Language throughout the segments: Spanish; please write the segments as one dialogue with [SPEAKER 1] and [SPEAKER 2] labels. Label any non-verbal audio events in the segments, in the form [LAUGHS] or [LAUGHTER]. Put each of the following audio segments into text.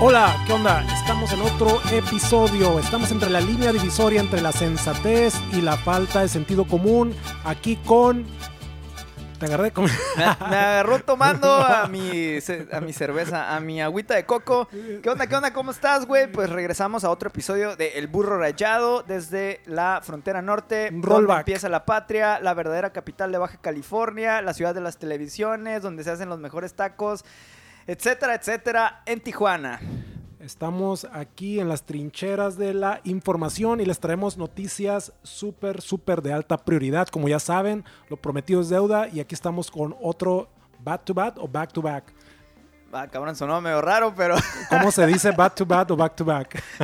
[SPEAKER 1] Hola, ¿qué onda? Estamos en otro episodio. Estamos entre la línea divisoria entre la sensatez y la falta de sentido común. Aquí con. Te agarré con.
[SPEAKER 2] Me, me agarró tomando [LAUGHS] a mi, a mi cerveza, a mi agüita de coco. ¿Qué onda, qué onda? ¿Cómo estás, güey? Pues regresamos a otro episodio de El Burro Rayado desde la frontera norte. donde
[SPEAKER 1] Rollback.
[SPEAKER 2] empieza la patria, la verdadera capital de Baja California, la ciudad de las televisiones, donde se hacen los mejores tacos, etcétera, etcétera, en Tijuana.
[SPEAKER 1] Estamos aquí en las trincheras de la información y les traemos noticias súper, súper de alta prioridad. Como ya saben, lo prometido es deuda y aquí estamos con otro back to back o back to back.
[SPEAKER 2] Ah, cabrón, sonó medio raro, pero [LAUGHS]
[SPEAKER 1] ¿Cómo se dice back to back o back to back? [LAUGHS]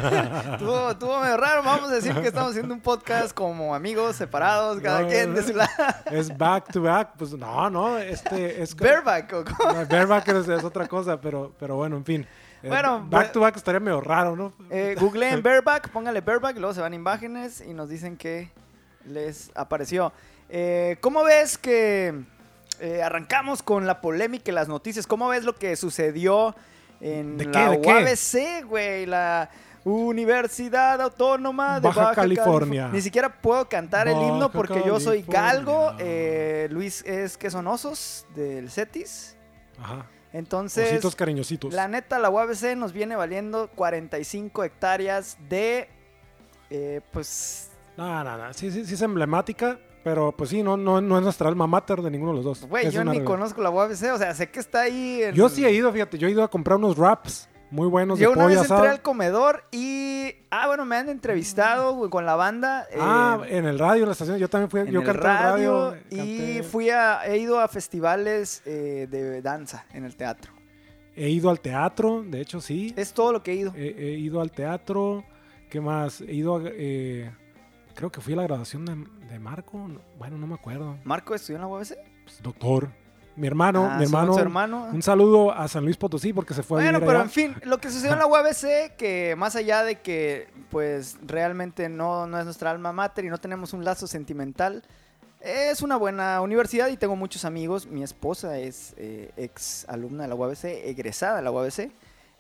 [SPEAKER 2] estuvo, estuvo medio raro. Vamos a decir que estamos haciendo un podcast como amigos, separados, cada
[SPEAKER 1] No,
[SPEAKER 2] quien de su lado.
[SPEAKER 1] Es back to back. Pues no, no, este es.
[SPEAKER 2] Bareback, ¿o cómo?
[SPEAKER 1] No, bareback es, es otra cosa, pero, pero bueno, en fin. Eh,
[SPEAKER 2] Bueno,
[SPEAKER 1] back to back estaría medio raro, ¿no?
[SPEAKER 2] Eh, googleen bareback, póngale bareback, luego se van imágenes y nos dicen que les apareció. Eh, ¿Cómo ves que eh, arrancamos con la polémica y las noticias? ¿Cómo ves lo que sucedió en
[SPEAKER 1] ¿De qué?
[SPEAKER 2] la. UABC, güey? La Universidad Autónoma de
[SPEAKER 1] Baja
[SPEAKER 2] Baja,
[SPEAKER 1] California.
[SPEAKER 2] Ni siquiera puedo cantar el himno porque yo soy galgo. Eh, Luis es que son osos del CETIS.
[SPEAKER 1] Ajá.
[SPEAKER 2] Entonces,
[SPEAKER 1] Ositos cariñositos.
[SPEAKER 2] la neta, la UABC nos viene valiendo 45 hectáreas de, eh, pues,
[SPEAKER 1] No, no, no. Sí, sí, sí es emblemática, pero pues sí, no, no, no es nuestra alma mater de ninguno de los dos.
[SPEAKER 2] güey, yo ni
[SPEAKER 1] realidad.
[SPEAKER 2] conozco la UABC, o sea, sé que está ahí. En...
[SPEAKER 1] Yo sí he ido, fíjate, yo he ido a comprar unos wraps muy buenos
[SPEAKER 2] Yo
[SPEAKER 1] de
[SPEAKER 2] una
[SPEAKER 1] pollo
[SPEAKER 2] vez
[SPEAKER 1] asado.
[SPEAKER 2] entré al comedor y, ah, bueno, me han entrevistado güey, con la banda. eh,
[SPEAKER 1] Ah, en el radio, en la estación. Yo también fui,
[SPEAKER 2] en
[SPEAKER 1] yo
[SPEAKER 2] el
[SPEAKER 1] canté
[SPEAKER 2] radio,
[SPEAKER 1] en radio.
[SPEAKER 2] y fui a, he ido a festivales eh, de danza en el teatro.
[SPEAKER 1] He ido al teatro, de hecho, sí.
[SPEAKER 2] Es todo lo que he ido.
[SPEAKER 1] He, he ido al teatro. ¿Qué más? He ido a... eh, creo que fui a la graduación de, de Marco. no- Bueno, no me acuerdo.
[SPEAKER 2] Marco estudió en la UABC.
[SPEAKER 1] Pues, doctor. Mi hermano,
[SPEAKER 2] Ah,
[SPEAKER 1] mi hermano.
[SPEAKER 2] hermano.
[SPEAKER 1] Un saludo a San Luis Potosí porque se fue a
[SPEAKER 2] Bueno, pero
[SPEAKER 1] allá.
[SPEAKER 2] en fin, lo que sucedió en la [LAUGHS] UABC, que más allá de que pues realmente no, no es nuestra alma mater y no tenemos un lazo sentimental, es una buena universidad y tengo muchos amigos. Mi esposa es eh, ex alumna de la UABC, egresada de la UABC.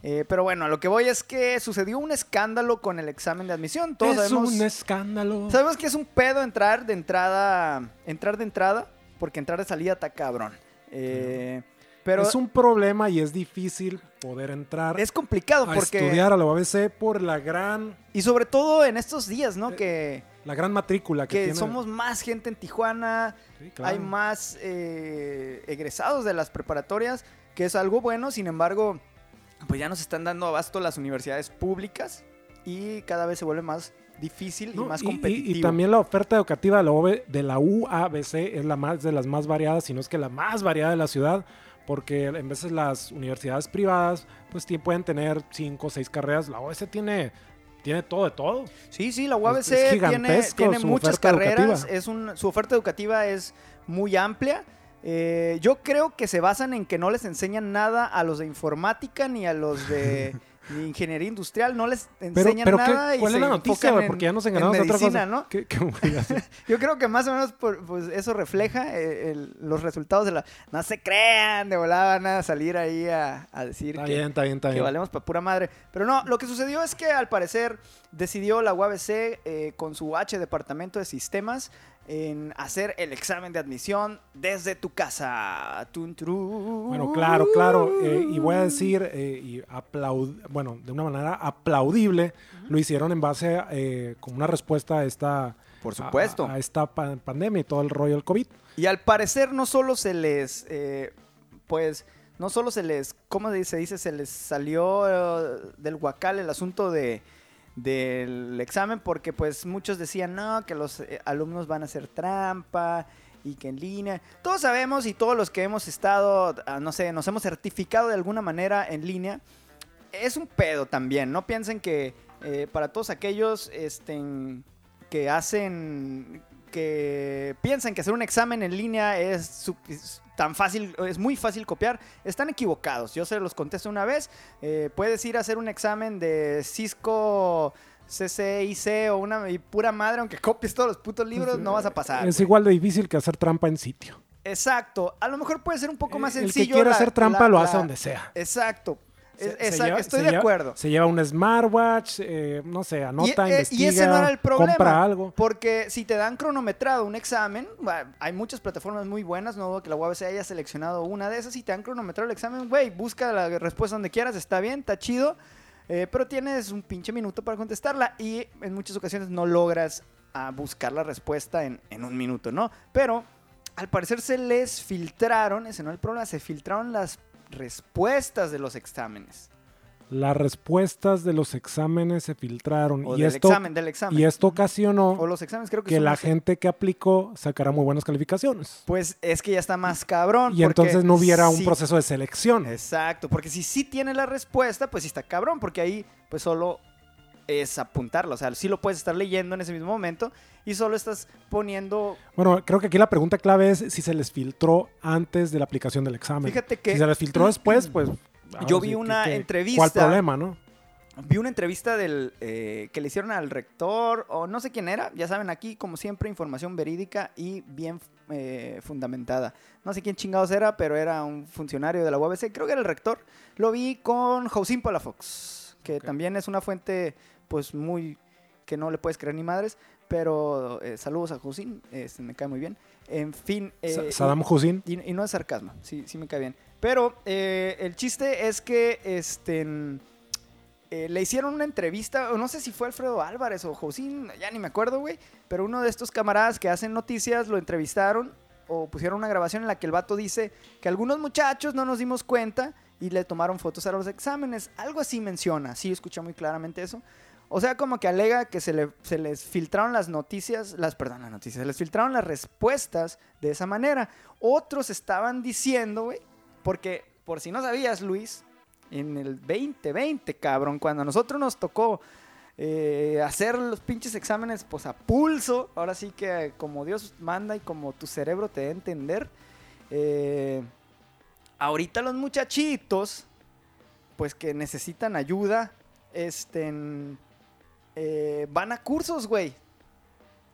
[SPEAKER 2] Eh, pero bueno, a lo que voy es que sucedió un escándalo con el examen de admisión. Todos
[SPEAKER 1] es
[SPEAKER 2] sabemos,
[SPEAKER 1] un escándalo.
[SPEAKER 2] sabemos que es un pedo entrar de entrada, entrar de entrada, porque entrar de salida está cabrón. Eh, pero
[SPEAKER 1] es un problema y es difícil poder entrar
[SPEAKER 2] es complicado
[SPEAKER 1] a
[SPEAKER 2] porque...
[SPEAKER 1] estudiar a la UABC por la gran,
[SPEAKER 2] Y sobre todo en estos días, ¿no? Que,
[SPEAKER 1] la gran matrícula que,
[SPEAKER 2] que
[SPEAKER 1] tiene.
[SPEAKER 2] somos más gente en Tijuana,
[SPEAKER 1] Sí, claro.
[SPEAKER 2] hay más eh, egresados de las preparatorias, que es algo bueno, sin embargo, pues ya nos están dando abasto las universidades públicas y cada vez se vuelve más difícil
[SPEAKER 1] No,
[SPEAKER 2] y más
[SPEAKER 1] y- y-
[SPEAKER 2] competitivo.
[SPEAKER 1] Y, también la oferta educativa de la, UABC es la más de las más variadas, si no es que la más variada de la ciudad, porque en veces las universidades privadas pues pueden tener cinco o seis carreras, la UABC tiene, tiene todo de todo.
[SPEAKER 2] Sí, sí, la UABC
[SPEAKER 1] Es- es
[SPEAKER 2] tiene, tiene muchas carreras,
[SPEAKER 1] educativa.
[SPEAKER 2] es un, su oferta educativa es muy amplia. Eh, yo creo que se basan en que no les enseñan nada a los de informática ni a los de [LAUGHS] ni ingeniería industrial, no les enseñan
[SPEAKER 1] pero ¿qué-
[SPEAKER 2] nada y
[SPEAKER 1] ¿cuál
[SPEAKER 2] se
[SPEAKER 1] es la noticia, güey?
[SPEAKER 2] en-
[SPEAKER 1] Porque ya nos
[SPEAKER 2] en
[SPEAKER 1] enganamos a otra cosa.
[SPEAKER 2] ¿no? [LAUGHS] Yo creo que más o menos por- pues eso refleja eh, el- los resultados de la... No se crean, de volada van a salir ahí a, a decir
[SPEAKER 1] Está
[SPEAKER 2] que,
[SPEAKER 1] bien, está bien, está
[SPEAKER 2] que valemos para pura madre. Pero no, lo que sucedió es que al parecer decidió la UABC eh, con su H Departamento de Sistemas en hacer el examen de admisión desde tu casa. Tun, turú.
[SPEAKER 1] Bueno, claro, claro. eh, y voy a decir, eh, y aplaud bueno, de una manera aplaudible, lo hicieron en base eh, como una respuesta a esta,
[SPEAKER 2] Por supuesto.
[SPEAKER 1] a, a esta pa- pandemia y todo el rollo del COVID.
[SPEAKER 2] Y al parecer no solo se les, eh, pues, no solo se les, ¿cómo se dice? Se les salió del huacal el asunto de del examen porque pues muchos decían, no, que los eh, alumnos van a hacer trampa y que en línea. Todos sabemos y todos los que hemos estado, ah, no sé, nos hemos certificado de alguna manera en línea, es un pedo también. No piensen que eh, para todos aquellos este, que hacen, que piensan que hacer un examen en línea es, tan fácil, es muy fácil copiar, están equivocados. Yo se los contesto una vez. Eh, puedes ir a hacer un examen de Cisco CCIC o una y pura madre, aunque copies todos los putos libros, no vas a pasar.
[SPEAKER 1] Es
[SPEAKER 2] güey.
[SPEAKER 1] igual de difícil que hacer trampa en sitio.
[SPEAKER 2] Exacto. A lo mejor puede ser un poco más
[SPEAKER 1] el
[SPEAKER 2] sencillo.
[SPEAKER 1] que quiera
[SPEAKER 2] la-
[SPEAKER 1] hacer trampa
[SPEAKER 2] la-
[SPEAKER 1] lo hace
[SPEAKER 2] la-
[SPEAKER 1] donde sea.
[SPEAKER 2] Exacto.
[SPEAKER 1] Se- se
[SPEAKER 2] esa-
[SPEAKER 1] lleva-
[SPEAKER 2] estoy de
[SPEAKER 1] lleva-
[SPEAKER 2] acuerdo.
[SPEAKER 1] Se lleva un smartwatch, eh, no sé, anota,
[SPEAKER 2] y, eh,
[SPEAKER 1] investiga,
[SPEAKER 2] y ese no era el problema.
[SPEAKER 1] compra algo.
[SPEAKER 2] Porque si te dan cronometrado un examen, hay muchas plataformas muy buenas, no dudo que la UABC haya seleccionado una de esas. Si te dan cronometrado el examen, güey, busca la respuesta donde quieras, está bien, está chido. eh, pero tienes un pinche minuto para contestarla y en muchas ocasiones no logras ah, buscar la respuesta en, en un minuto, ¿no? Pero al parecer se les filtraron, ese no es el problema, se filtraron las respuestas de los exámenes.
[SPEAKER 1] Las respuestas de los exámenes se filtraron
[SPEAKER 2] O
[SPEAKER 1] y
[SPEAKER 2] del
[SPEAKER 1] esto,
[SPEAKER 2] examen, del examen.
[SPEAKER 1] y esto ocasionó
[SPEAKER 2] o los exámenes creo que,
[SPEAKER 1] la gente que aplicó sacara muy buenas calificaciones.
[SPEAKER 2] Pues es que ya está más cabrón.
[SPEAKER 1] Y entonces no hubiera un proceso de selección.
[SPEAKER 2] Exacto, porque si sí tiene la respuesta, pues sí está cabrón, porque ahí pues solo es apuntarlo, o sea, sí lo puedes estar leyendo en ese mismo momento y solo estás poniendo,
[SPEAKER 1] Bueno, creo que aquí la pregunta clave es si se les filtró antes de la aplicación del examen.
[SPEAKER 2] fíjate que
[SPEAKER 1] Si se les filtró después, pues... [CLEARS THROAT]
[SPEAKER 2] Yo vi una
[SPEAKER 1] que-
[SPEAKER 2] entrevista.
[SPEAKER 1] ¿Cuál problema, no?
[SPEAKER 2] vi una entrevista del eh, que le hicieron al rector o no sé quién era, ya saben aquí como siempre información verídica y bien eh, fundamentada. No sé quién chingados era, pero era un funcionario de la UABC, creo que era el rector. Lo vi con Josín Palafox, que también es una fuente pues muy que no le puedes creer ni madres, pero eh, saludos a Josín, este, me cae muy bien. En fin, eh,
[SPEAKER 1] Saddam Hussein.
[SPEAKER 2] y, y no es sarcasmo, sí, sí me cae bien. Pero eh, el chiste es que este, eh, le hicieron una entrevista, no sé si fue Alfredo Álvarez o Josín, ya ni me acuerdo, güey. Pero uno de estos camaradas que hacen noticias lo entrevistaron o pusieron una grabación en la que el vato dice que algunos muchachos no nos dimos cuenta y le tomaron fotos a los exámenes. Algo así menciona, sí, escuché muy claramente eso. O sea, como que alega que se, le- se les filtraron las noticias, las, perdón, las noticias, se les filtraron las respuestas de esa manera. Otros estaban diciendo, güey, porque por si no sabías, Luis, en el 2020, cabrón, cuando a nosotros nos tocó eh, hacer los pinches exámenes, pues a pulso, ahora sí que como Dios manda y como tu cerebro te dé a entender, eh, ahorita los muchachitos, pues que necesitan ayuda, este, eh, van a cursos, güey.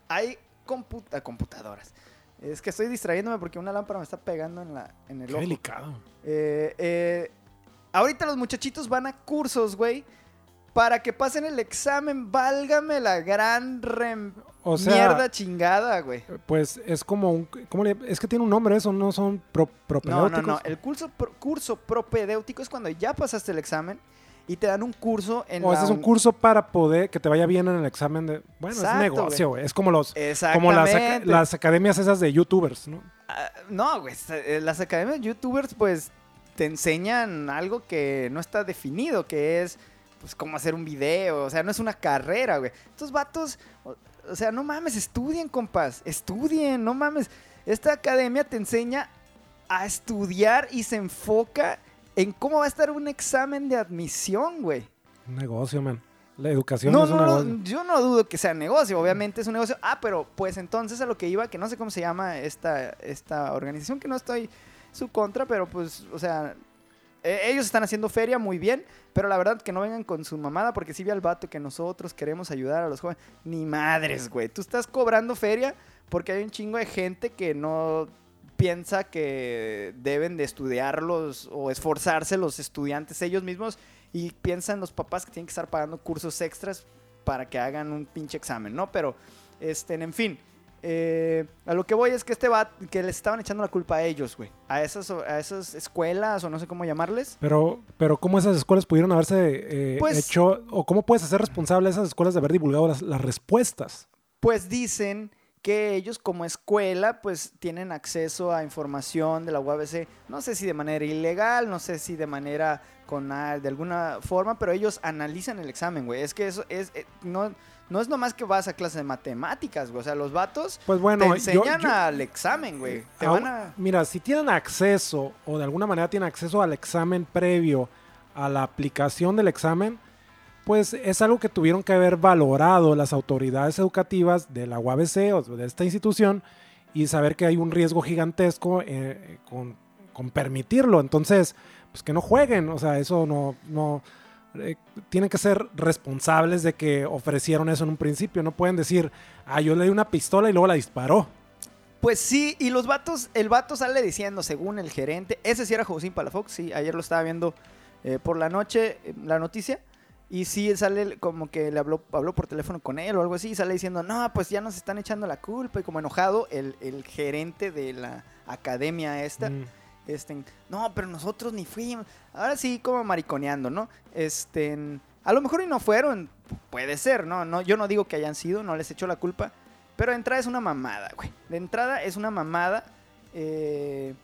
[SPEAKER 2] Hay computa- computadoras. Es que estoy distrayéndome porque una lámpara me está pegando en, la, en el
[SPEAKER 1] Qué
[SPEAKER 2] ojo.
[SPEAKER 1] delicado.
[SPEAKER 2] Eh, eh, ahorita los muchachitos van a cursos, güey, para que pasen el examen. Válgame la gran rem-
[SPEAKER 1] O sea,
[SPEAKER 2] mierda chingada, güey.
[SPEAKER 1] pues es como un... ¿cómo le- es que tiene un nombre eso, no son pro,
[SPEAKER 2] No, no,
[SPEAKER 1] propedéuticos.
[SPEAKER 2] no. El curso, pro- curso propedéutico es cuando ya pasaste el examen y te dan un curso en
[SPEAKER 1] O
[SPEAKER 2] la
[SPEAKER 1] es un curso para poder que te vaya bien en el examen de... Bueno,
[SPEAKER 2] Exacto,
[SPEAKER 1] es negocio, güey. Es como los... Como las, las academias esas de youtubers, ¿no?
[SPEAKER 2] Ah, no, güey. eh, Las academias de youtubers, pues, te enseñan algo que no está definido, que es, pues, cómo hacer un video. O sea, no es una carrera, güey. Estos vatos, o, o sea, no mames, estudien, compas. Estudien, no mames. Esta academia te enseña a estudiar y se enfoca en cómo va a estar un examen de admisión, güey.
[SPEAKER 1] Un negocio, man. La educación
[SPEAKER 2] No,
[SPEAKER 1] es un
[SPEAKER 2] no,
[SPEAKER 1] negocio.
[SPEAKER 2] no, yo no dudo que sea negocio, obviamente es un negocio. Ah, pero pues entonces a lo que iba, que no sé cómo se llama esta, esta organización, que no estoy su contra, pero pues, o sea, eh, ellos están haciendo feria muy bien, pero la verdad que no vengan con su mamada, porque si vi al vato que nosotros queremos ayudar a los jóvenes. Ni madres, güey. Tú estás cobrando feria porque hay un chingo de gente que no piensa que deben de estudiarlos o esforzarse los estudiantes ellos mismos y piensan los papás que tienen que estar pagando cursos extras para que hagan un pinche examen, ¿no? Pero, este, en fin, eh, a lo que voy es que este va que les estaban echando la culpa a ellos, güey, a esas, a esas escuelas o no sé cómo llamarles.
[SPEAKER 1] Pero, pero ¿cómo esas escuelas pudieron haberse eh,
[SPEAKER 2] Pues-
[SPEAKER 1] hecho, o cómo puedes hacer responsable a esas escuelas de haber divulgado las, las respuestas?
[SPEAKER 2] Pues dicen que ellos como escuela pues tienen acceso a información de la UABC, no sé si de manera ilegal, no sé si de manera con de alguna forma, pero ellos analizan el examen, güey. Es que eso es eh, no no es nomás que vas a clase de matemáticas, güey. O sea, los vatos
[SPEAKER 1] Pues bueno,
[SPEAKER 2] te
[SPEAKER 1] yo-
[SPEAKER 2] enseñan
[SPEAKER 1] yo-
[SPEAKER 2] al examen, güey. Te
[SPEAKER 1] Aún-
[SPEAKER 2] van a
[SPEAKER 1] Mira, si tienen acceso o de alguna manera tienen acceso al examen previo a la aplicación del examen, pues es algo que tuvieron que haber valorado las autoridades educativas de la UABC o de esta institución y saber que hay un riesgo gigantesco eh, con, permitirlo. Entonces, pues que no jueguen, o sea, eso no... no eh, tienen que ser responsables de que ofrecieron eso en un principio. No pueden decir, ah, yo le di una pistola y luego la disparó.
[SPEAKER 2] Pues sí, y los vatos, el vato sale diciendo, según el gerente, ese sí era Josín Palafox, sí, ayer lo estaba viendo eh, por la noche la noticia. Y sí sale como que le habló, habló por teléfono con él o algo así. Y sale diciendo, no, pues ya nos están echando la culpa. Y como enojado, el, el gerente de la academia esta.
[SPEAKER 1] Mm.
[SPEAKER 2] Este, no, pero nosotros ni fuimos. Ahora sí, como mariconeando, ¿no? Este, a lo mejor y no fueron, puede ser, ¿no? no yo no digo que hayan sido, no les echo la culpa. Pero de entrada es una mamada, güey. De entrada es una mamada. Eh,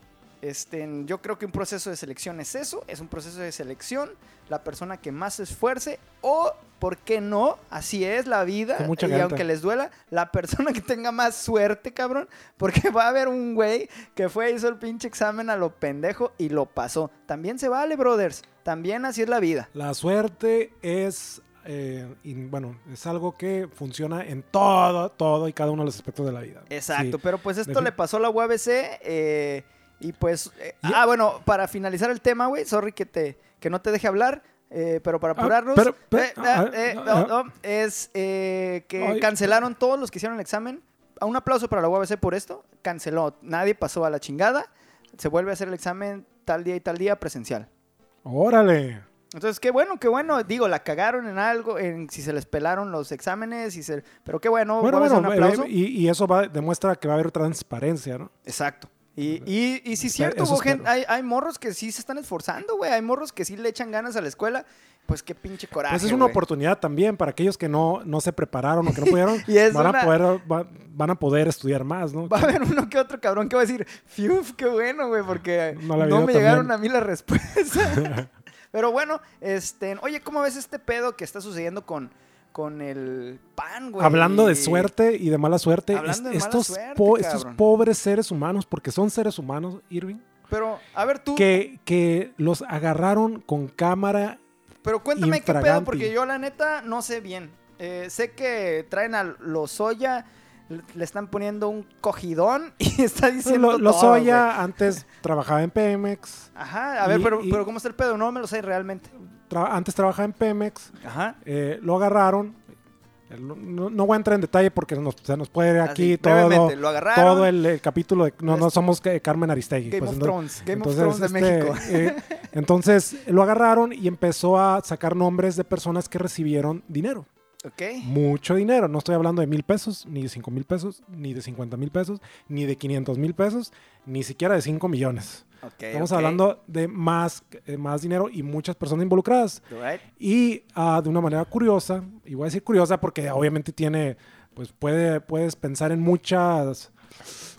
[SPEAKER 2] este, yo creo que un proceso de selección es eso, es un proceso de selección, la persona que más se esfuerce o, ¿por qué no? Así es la vida y aunque les duela, la persona que tenga más suerte, cabrón, porque [LAUGHS] va a haber un güey que fue, hizo el pinche examen a lo pendejo y lo pasó. También se vale, brothers, también así es la vida.
[SPEAKER 1] La suerte es, eh, y, bueno, es algo que funciona en todo, todo y cada uno de los aspectos de la vida.
[SPEAKER 2] Exacto,
[SPEAKER 1] Sí.
[SPEAKER 2] pero pues esto le pasó a la UABC eh, y pues... eh, ah, bueno, para finalizar el tema, güey, sorry que, te, que no te deje hablar, eh, pero para
[SPEAKER 1] Ah,
[SPEAKER 2] apurarnos,
[SPEAKER 1] pero- pero-
[SPEAKER 2] eh, no, no, es que
[SPEAKER 1] Ay.
[SPEAKER 2] cancelaron todos los que hicieron el examen. A Un aplauso para la UABC por esto. Canceló, nadie pasó a la chingada. Se vuelve a hacer el examen tal día y tal día presencial.
[SPEAKER 1] Órale.
[SPEAKER 2] Entonces, qué bueno, qué bueno. Digo, la cagaron en algo, en si se les pelaron los exámenes, y se, pero qué bueno.
[SPEAKER 1] Bueno, bueno,
[SPEAKER 2] un aplauso.
[SPEAKER 1] eh, y, y eso va, demuestra que va a haber transparencia, ¿no?
[SPEAKER 2] Exacto. Y, y, y sí, cierto,
[SPEAKER 1] eso
[SPEAKER 2] hubo hay, hay morros que sí se están esforzando, güey. Hay morros que sí le echan ganas a la escuela. Pues qué pinche coraje.
[SPEAKER 1] Pues es una
[SPEAKER 2] güey.
[SPEAKER 1] oportunidad también para aquellos que no, no se prepararon o que no [LAUGHS] pudieron,
[SPEAKER 2] Y es
[SPEAKER 1] van,
[SPEAKER 2] una-
[SPEAKER 1] a poder, va- van a poder estudiar más, ¿no?
[SPEAKER 2] Va a haber uno que otro cabrón que va a decir, fiuf, qué bueno, güey, porque
[SPEAKER 1] No
[SPEAKER 2] me llegaron
[SPEAKER 1] también.
[SPEAKER 2] a mí las [LAUGHS] respuestas. [LAUGHS] Pero bueno, este, oye, ¿cómo ves este pedo que está sucediendo con, con el pan, güey?
[SPEAKER 1] Hablando de suerte y de mala suerte, es-
[SPEAKER 2] mala
[SPEAKER 1] estos,
[SPEAKER 2] suerte,
[SPEAKER 1] po- estos pobres seres humanos, porque son seres humanos, Irving,
[SPEAKER 2] Pero, a ver tú,
[SPEAKER 1] que, que los agarraron con cámara.
[SPEAKER 2] pero cuéntame qué pedo, porque yo la neta no sé bien. Eh, sé que traen a Lozoya, le le están poniendo un cogidón [LAUGHS] y está diciendo
[SPEAKER 1] Lo,
[SPEAKER 2] todo.
[SPEAKER 1] Lozoya antes trabajaba en Pemex,
[SPEAKER 2] Ajá, a ver,
[SPEAKER 1] Y-
[SPEAKER 2] pero,
[SPEAKER 1] y-
[SPEAKER 2] pero ¿cómo está el pedo? No me lo sé realmente.
[SPEAKER 1] Tra- antes trabajaba en Pemex,
[SPEAKER 2] Ajá.
[SPEAKER 1] eh, lo agarraron. No, voy a entrar en detalle porque nos- se nos puede ir aquí
[SPEAKER 2] Así,
[SPEAKER 1] todo,
[SPEAKER 2] lo agarraron.
[SPEAKER 1] todo el, el capítulo de no, no
[SPEAKER 2] Este-
[SPEAKER 1] somos Carmen Aristegui.
[SPEAKER 2] Game
[SPEAKER 1] pues,
[SPEAKER 2] of
[SPEAKER 1] entonces-
[SPEAKER 2] Thrones, Game of Thrones de
[SPEAKER 1] este,
[SPEAKER 2] México.
[SPEAKER 1] eh, entonces lo agarraron y empezó a sacar nombres de personas que recibieron dinero.
[SPEAKER 2] Ok.
[SPEAKER 1] Mucho dinero. No estoy hablando de mil pesos, ni de cinco mil pesos, ni de cincuenta mil pesos, ni de 500 mil pesos, ni siquiera de 5 millones. Estamos hablando de más, eh, más dinero y muchas personas involucradas.
[SPEAKER 2] Right.
[SPEAKER 1] Y ah, de una manera curiosa, y voy a decir curiosa porque obviamente tiene, pues puede, puedes pensar en muchas,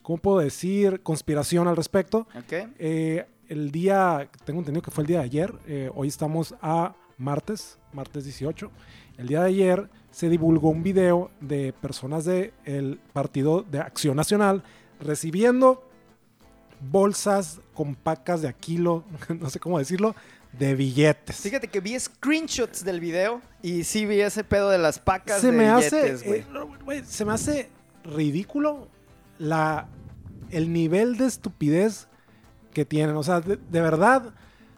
[SPEAKER 1] ¿cómo puedo decir? Conspiración al respecto.
[SPEAKER 2] Ok.
[SPEAKER 1] Eh, el día, tengo entendido que fue el día de ayer, eh, hoy estamos a martes, martes 18. El día de ayer se divulgó un video de personas del Partido de Acción Nacional recibiendo bolsas con pacas de aquilo, [LAUGHS] no sé cómo decirlo, de billetes.
[SPEAKER 2] Fíjate que vi screenshots del video y sí vi ese pedo de las pacas
[SPEAKER 1] se
[SPEAKER 2] de
[SPEAKER 1] me
[SPEAKER 2] billetes,
[SPEAKER 1] hace
[SPEAKER 2] güey.
[SPEAKER 1] eh, se me hace ridículo la el nivel de estupidez que tienen o sea de, de verdad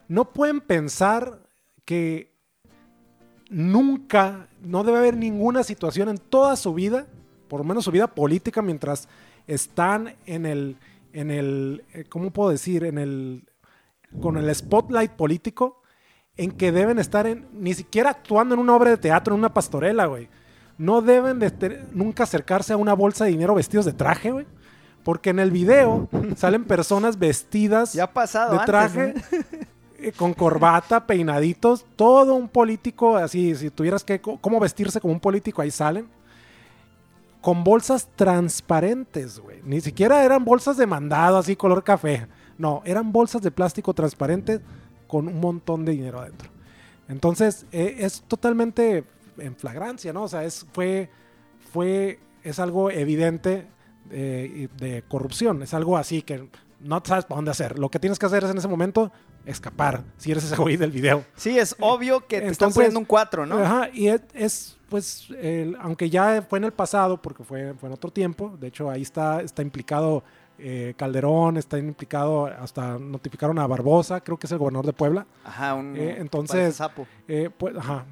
[SPEAKER 1] no pueden pensar que nunca no debe haber ninguna situación en toda su vida por lo menos su vida política mientras están en el en el eh, cómo puedo decir en el con el spotlight político en que deben estar en, ni siquiera actuando en una obra de teatro, en una pastorela, güey. No deben de nunca acercarse a una bolsa de dinero vestidos de traje, güey. Porque en el video [LAUGHS] salen personas vestidas
[SPEAKER 2] Ya ha pasado
[SPEAKER 1] de traje, [LAUGHS] eh, con corbata, peinaditos, todo un político, así, si tuvieras que, cómo vestirse como un político, ahí salen. Con bolsas transparentes, güey. Ni siquiera eran bolsas de mandado, así, color café. No, eran bolsas de plástico transparente con un montón de dinero adentro. Entonces, eh, es totalmente en flagrancia, ¿no? O sea, es, fue, fue, es algo evidente eh, de corrupción. Es algo así que no sabes para dónde hacer. Lo que tienes que hacer es en ese momento escapar, si eres ese güey del video.
[SPEAKER 2] Sí, es obvio que te están poniendo un 4, ¿no?
[SPEAKER 1] Ajá, y es, es, pues, el- aunque ya fue en el pasado, porque fue, fue en otro tiempo, de hecho ahí está, está implicado eh, Calderón, está implicado, hasta notificaron a Barbosa, creo que es el gobernador de Puebla.
[SPEAKER 2] Ajá, un
[SPEAKER 1] Eh, entonces-
[SPEAKER 2] sapo.
[SPEAKER 1] Eh, pues, ajá,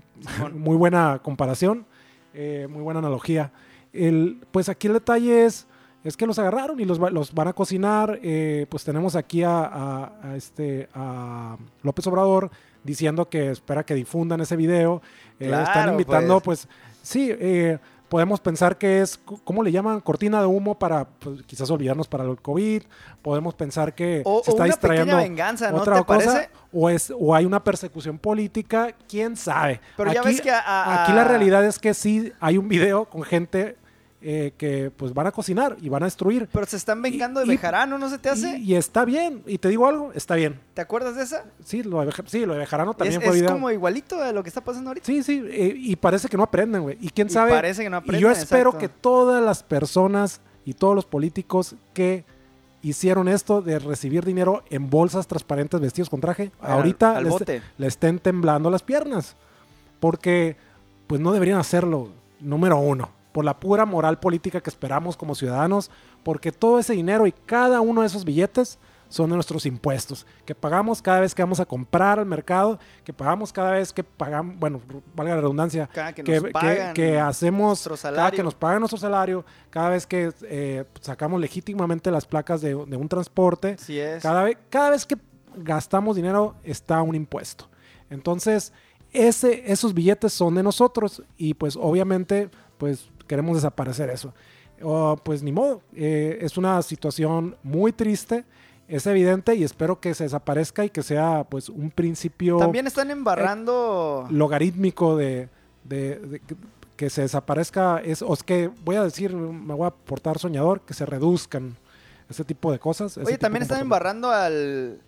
[SPEAKER 1] muy buena comparación, eh, muy buena analogía. El, pues aquí el detalle es, es que los agarraron y los, va- los van a cocinar. eh, pues tenemos aquí a, a- a este, a López Obrador diciendo que espera que difundan ese video. Eh, están
[SPEAKER 2] Claro,
[SPEAKER 1] invitando,
[SPEAKER 2] pues.
[SPEAKER 1] pues, sí, eh, podemos pensar que es, ¿cómo le llaman? Cortina de humo para pues, quizás olvidarnos para el COVID. Podemos pensar que
[SPEAKER 2] O,
[SPEAKER 1] se
[SPEAKER 2] o
[SPEAKER 1] está
[SPEAKER 2] una
[SPEAKER 1] distrayendo
[SPEAKER 2] venganza, ¿no
[SPEAKER 1] otra
[SPEAKER 2] te
[SPEAKER 1] cosa.
[SPEAKER 2] parece?
[SPEAKER 1] O, es, o hay una persecución política, quién sabe.
[SPEAKER 2] Pero ya
[SPEAKER 1] Aquí-
[SPEAKER 2] ves que a- a-
[SPEAKER 1] aquí la realidad es que sí hay un video con gente eh, que pues van a cocinar y van a destruir.
[SPEAKER 2] Pero se están vengando de
[SPEAKER 1] Y-
[SPEAKER 2] Bejarano, ¿no se te hace?
[SPEAKER 1] Y, y está bien. Y te digo algo, está bien.
[SPEAKER 2] ¿Te acuerdas de esa?
[SPEAKER 1] Sí, lo de, sí, lo de Bejarano
[SPEAKER 2] Es,
[SPEAKER 1] también fue
[SPEAKER 2] es
[SPEAKER 1] video.
[SPEAKER 2] como igualito a lo que está pasando ahorita.
[SPEAKER 1] Sí, sí, eh, y parece que no aprenden, güey. Y quién
[SPEAKER 2] Y
[SPEAKER 1] sabe.
[SPEAKER 2] parece que no
[SPEAKER 1] y
[SPEAKER 2] aprenden,
[SPEAKER 1] yo espero
[SPEAKER 2] exacto.
[SPEAKER 1] que todas las personas y todos los políticos que hicieron esto de recibir dinero en bolsas transparentes vestidos con traje, ahorita les- le estén temblando las piernas. Porque, pues no deberían hacerlo, número uno, por la pura moral política que esperamos como ciudadanos, porque todo ese dinero y cada uno de esos billetes son de nuestros impuestos, que pagamos cada vez que vamos a comprar al mercado, que pagamos cada vez que pagamos, bueno, valga la redundancia,
[SPEAKER 2] Cada que
[SPEAKER 1] que,
[SPEAKER 2] nos
[SPEAKER 1] que-
[SPEAKER 2] pagan
[SPEAKER 1] que hacemos, cada que nos pagan nuestro salario, cada vez que eh, sacamos legítimamente las placas de, de un transporte,
[SPEAKER 2] es.
[SPEAKER 1] cada vez, cada vez que gastamos dinero está un impuesto. Entonces, ese, esos billetes son de nosotros y pues obviamente pues queremos desaparecer eso. Oh, pues ni modo, eh, es una situación muy triste, es evidente y espero que se desaparezca y que sea pues un principio
[SPEAKER 2] También están embarrando...
[SPEAKER 1] logarítmico de, de- de que, que se desaparezca, es, o es que voy a decir, me voy a portar soñador, que se reduzcan ese tipo de cosas.
[SPEAKER 2] Oye, también están embarrando al,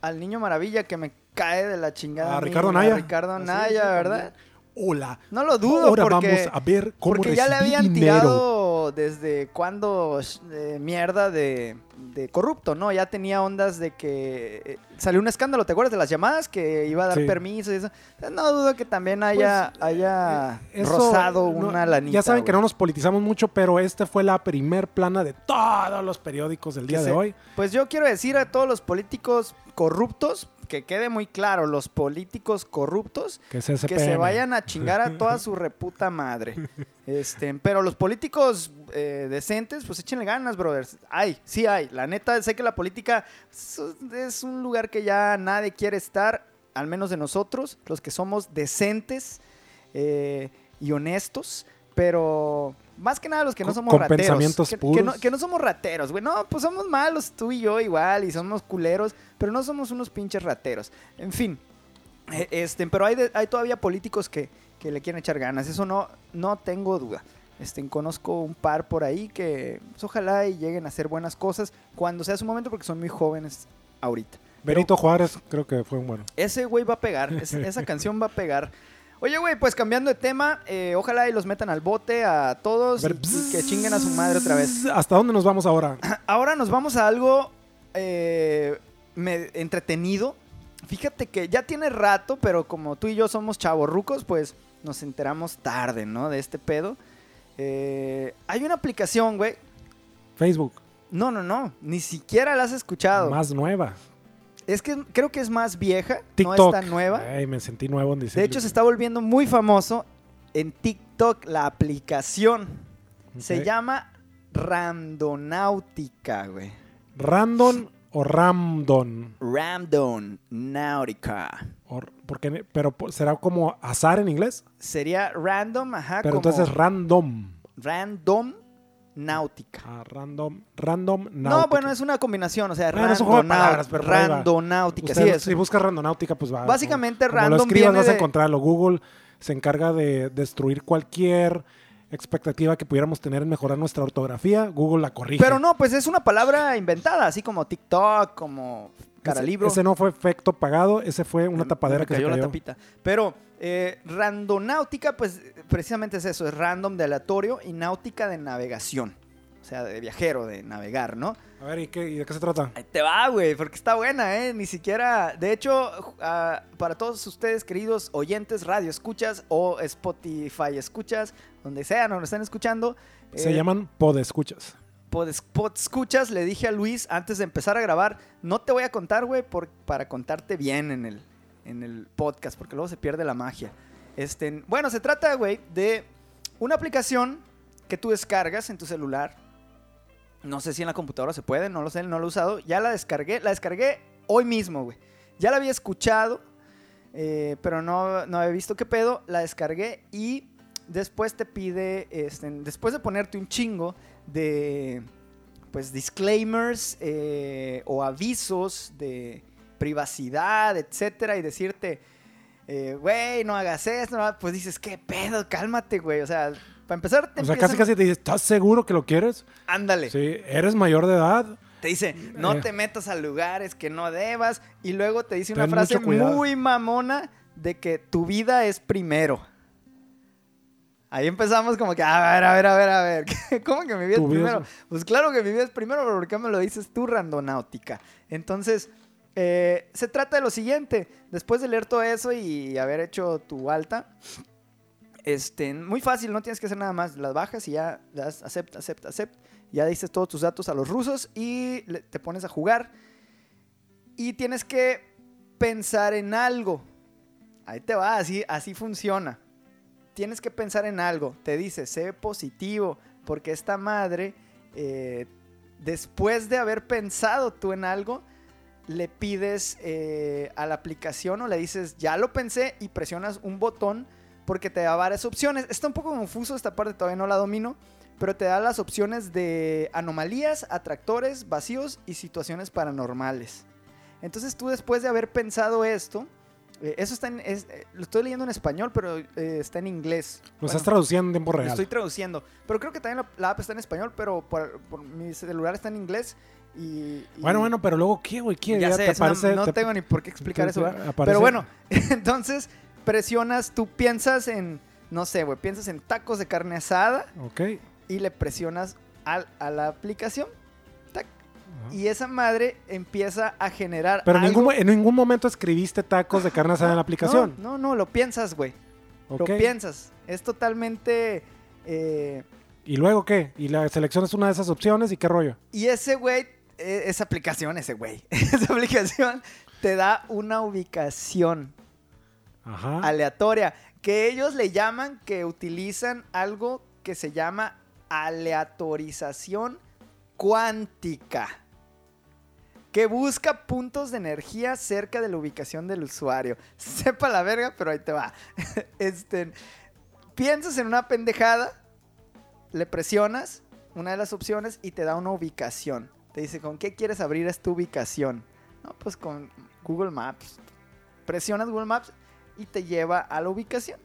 [SPEAKER 2] al niño maravilla que me cae de la chingada.
[SPEAKER 1] A
[SPEAKER 2] mí,
[SPEAKER 1] Ricardo Naya.
[SPEAKER 2] Ricardo
[SPEAKER 1] Sí,
[SPEAKER 2] Naya,
[SPEAKER 1] sí,
[SPEAKER 2] ¿verdad?
[SPEAKER 1] también. Hola.
[SPEAKER 2] No lo dudo
[SPEAKER 1] Ahora
[SPEAKER 2] porque,
[SPEAKER 1] vamos a ver cómo
[SPEAKER 2] porque ya le habían
[SPEAKER 1] dinero.
[SPEAKER 2] tirado desde cuando eh, mierda de, de corrupto, ¿no? Ya tenía ondas de que eh, salió un escándalo, ¿te acuerdas de las llamadas? Que iba a dar
[SPEAKER 1] Sí.
[SPEAKER 2] permiso y eso. No dudo que también haya, haya
[SPEAKER 1] Eh, Eso,
[SPEAKER 2] rozado
[SPEAKER 1] no,
[SPEAKER 2] una lanita.
[SPEAKER 1] Ya saben que no nos politizamos mucho, pero este fue la primer plana de todos los periódicos del día de hoy.
[SPEAKER 2] Pues yo quiero decir a todos los políticos corruptos, que quede muy claro, los políticos corruptos,
[SPEAKER 1] Que, es
[SPEAKER 2] que se vayan a chingar a toda su reputa madre. [LAUGHS] Este, pero los políticos eh, decentes, pues échenle ganas, brothers. Hay, sí hay. La neta, sé que la política es, es un lugar que ya nadie quiere estar, al menos de nosotros, los que somos decentes eh, y honestos. Pero más que nada los que no somos
[SPEAKER 1] con
[SPEAKER 2] rateros.
[SPEAKER 1] pensamientos
[SPEAKER 2] que, que
[SPEAKER 1] puros.
[SPEAKER 2] no, que no somos rateros, güey. No, pues somos malos, tú y yo igual, y somos culeros, pero no somos unos pinches rateros. En fin, eh, Este, pero hay, de- hay todavía políticos que, que le quieren echar ganas, eso no, no tengo duda. Este, conozco un par por ahí que pues, ojalá y lleguen a hacer buenas cosas cuando sea su momento porque son muy jóvenes ahorita.
[SPEAKER 1] Benito Juárez creo que fue un bueno.
[SPEAKER 2] Ese güey va a pegar, es- esa [LAUGHS] canción va a pegar. Oye, güey, pues cambiando de tema, eh, ojalá y los metan al bote a todos
[SPEAKER 1] ver,
[SPEAKER 2] y, y que chinguen a su madre otra vez.
[SPEAKER 1] ¿Hasta dónde nos vamos ahora? [CLEARS THROAT]
[SPEAKER 2] Ahora nos vamos a algo eh, me- entretenido. Fíjate que ya tiene rato, pero como tú y yo somos chavorrucos, pues nos enteramos tarde, ¿no? De este pedo. Eh, hay una aplicación, güey.
[SPEAKER 1] Facebook,
[SPEAKER 2] No, no, no. Ni siquiera la has escuchado.
[SPEAKER 1] más nueva.
[SPEAKER 2] Es que creo que es más vieja.
[SPEAKER 1] TikTok.
[SPEAKER 2] No es tan nueva.
[SPEAKER 1] Ay, me sentí nuevo en
[SPEAKER 2] De hecho, se está volviendo muy famoso en TikTok la aplicación. Se llama Randonáutica, güey.
[SPEAKER 1] ¿Random o Ramdon?
[SPEAKER 2] Randonáutica.
[SPEAKER 1] O- porque, pero será como azar en inglés.
[SPEAKER 2] Sería random, ajá,
[SPEAKER 1] Pero
[SPEAKER 2] como
[SPEAKER 1] entonces random.
[SPEAKER 2] random náutica.
[SPEAKER 1] Ah, random. Random.
[SPEAKER 2] No,
[SPEAKER 1] náutica.
[SPEAKER 2] bueno, es una combinación, o sea,
[SPEAKER 1] va.
[SPEAKER 2] randonáutica,
[SPEAKER 1] Usted,
[SPEAKER 2] sí es.
[SPEAKER 1] Si buscas randonáutica, pues va.
[SPEAKER 2] Básicamente,
[SPEAKER 1] como, como
[SPEAKER 2] random
[SPEAKER 1] lo escribas,
[SPEAKER 2] viene
[SPEAKER 1] vas a encontrarlo. Google se encarga de destruir cualquier expectativa que pudiéramos tener en mejorar nuestra ortografía. Google la corrige.
[SPEAKER 2] Pero no, pues es una palabra inventada, así como TikTok, como cara libro.
[SPEAKER 1] ese no fue efecto pagado, ese fue una
[SPEAKER 2] Me-
[SPEAKER 1] tapadera
[SPEAKER 2] me
[SPEAKER 1] que se
[SPEAKER 2] cayó. la tapita. Pero eh, randonáutica, pues precisamente es eso, es random de aleatorio y náutica de navegación. O sea, de viajero, de navegar, ¿no?
[SPEAKER 1] A ver, ¿y, qué- y de qué se trata?
[SPEAKER 2] Ahí te va, güey, porque está buena, ¿eh? Ni siquiera. De hecho, ah, para todos ustedes, queridos oyentes, radio escuchas o Spotify escuchas, donde sean o nos están escuchando.
[SPEAKER 1] Se
[SPEAKER 2] eh,
[SPEAKER 1] llaman podescuchas.
[SPEAKER 2] pod, pod escuchas, le dije a Luis antes de empezar a grabar, no te voy a contar, güey, para contarte bien en el, en el podcast, porque luego se pierde la magia. Este, bueno, se trata, güey, de una aplicación que tú descargas en tu celular. No sé si en la computadora se puede, no lo sé, no lo he usado. Ya la descargué, la descargué hoy mismo, güey. Ya la había escuchado, eh, pero no, no había visto qué pedo, la descargué y después te pide, este, después de ponerte un chingo de, pues, disclaimers eh, o avisos de privacidad, etcétera, y decirte, eh, güey, no hagas esto, no, pues dices, qué pedo, cálmate, güey, o sea, para empezar, te
[SPEAKER 1] O sea, casi casi te dice, ¿estás seguro que lo quieres?
[SPEAKER 2] ándale.
[SPEAKER 1] Sí, ¿eres mayor de edad?
[SPEAKER 2] Te dice, no
[SPEAKER 1] Eh.
[SPEAKER 2] te metas a lugares que no debas. Y luego te dice una frase muy mamona de que tu vida es primero. Ahí empezamos como que, a ver, a ver, a ver, a ver. [LAUGHS] ¿Cómo que mi vida es
[SPEAKER 1] vida
[SPEAKER 2] primero?
[SPEAKER 1] es-
[SPEAKER 2] Pues claro que mi vida es primero, pero ¿por qué me lo dices tú, randonáutica? Entonces, eh, se trata de lo siguiente. Después de leer todo eso y haber hecho tu alta, este, muy fácil, no tienes que hacer nada más. Las bajas y ya das acepta, acepta, acepta. Ya dices todos tus datos a los rusos y te pones a jugar. Y tienes que pensar en algo. Ahí te va, así, así funciona. Tienes que pensar en algo. Te dice, sé positivo, porque esta madre, eh, después de haber pensado tú en algo, le pides eh, a la aplicación o le dices, ya lo pensé, y presionas un botón porque te da varias opciones. Está un poco confuso esta parte, todavía no la domino, pero te da las opciones de anomalías, atractores, vacíos y situaciones paranormales. Entonces tú después de haber pensado esto, eh, eso está en, es- eh, lo estoy leyendo en español, pero eh, está en inglés.
[SPEAKER 1] Lo
[SPEAKER 2] Bueno,
[SPEAKER 1] estás traduciendo en tiempo
[SPEAKER 2] lo estoy traduciendo. Pero creo que también la, la app está en español, pero por, por mi celular está en inglés. Y, y-
[SPEAKER 1] Bueno, bueno, pero luego, ¿qué, güey? ¿Qué?
[SPEAKER 2] ya sé,
[SPEAKER 1] te
[SPEAKER 2] eso no-
[SPEAKER 1] aparece-
[SPEAKER 2] no,
[SPEAKER 1] te-
[SPEAKER 2] tengo ni por qué explicar eso.
[SPEAKER 1] aparece-
[SPEAKER 2] Pero bueno, [LAUGHS] entonces presionas, tú piensas en, no sé, güey, piensas en tacos de carne asada
[SPEAKER 1] Ok.
[SPEAKER 2] y le presionas al- a la aplicación tac, y esa madre empieza a generar
[SPEAKER 1] Pero
[SPEAKER 2] algo-
[SPEAKER 1] ningún, en ningún momento escribiste tacos de carne asada en la aplicación.
[SPEAKER 2] No, no, no, lo piensas, güey.
[SPEAKER 1] Ok.
[SPEAKER 2] Lo piensas. Es totalmente... eh,
[SPEAKER 1] ¿Y luego qué? Y la seleccionas una de esas opciones y qué rollo.
[SPEAKER 2] Y ese güey, esa aplicación, ese güey, [LAUGHS] esa aplicación te da una ubicación
[SPEAKER 1] Ajá.
[SPEAKER 2] aleatoria que ellos le llaman que utilizan algo que se llama aleatorización cuántica que busca puntos de energía cerca de la ubicación del usuario. [LAUGHS] Sepa la verga, pero ahí te va. [LAUGHS] Este, piensas en una pendejada, le presionas una de las opciones y te da una ubicación. Te dice, ¿con qué quieres abrir esta ubicación? No, pues con Google Maps. Presionas Google Maps y te lleva a la ubicación.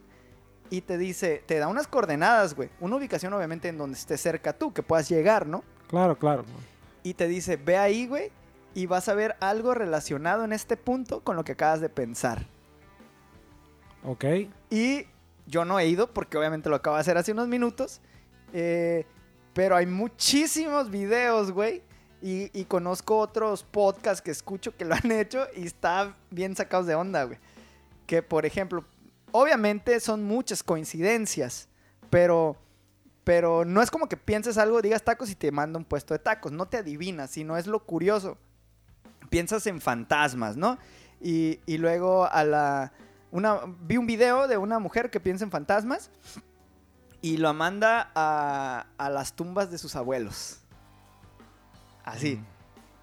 [SPEAKER 2] Y te dice, te da unas coordenadas, güey. Una ubicación obviamente en donde esté cerca tú, que puedas llegar, ¿no?
[SPEAKER 1] Claro, claro.
[SPEAKER 2] Y te dice, ve ahí, güey, y vas a ver algo relacionado en este punto con lo que acabas de pensar.
[SPEAKER 1] Ok.
[SPEAKER 2] Y yo no he ido porque obviamente lo acabo de hacer hace unos minutos. eh, pero hay muchísimos videos, güey. Y, conozco otros podcasts que escucho que lo han [LAUGHS] hecho y está bien sacados de onda, güey. Que por ejemplo, obviamente son muchas coincidencias, pero, pero no es como que pienses algo, digas tacos y te manda un puesto de tacos. No te adivinas, sino es lo curioso. Piensas en fantasmas, ¿no? Y, y luego a la, una, vi un video de una mujer que piensa en fantasmas y lo manda a, a las tumbas de sus abuelos. Así.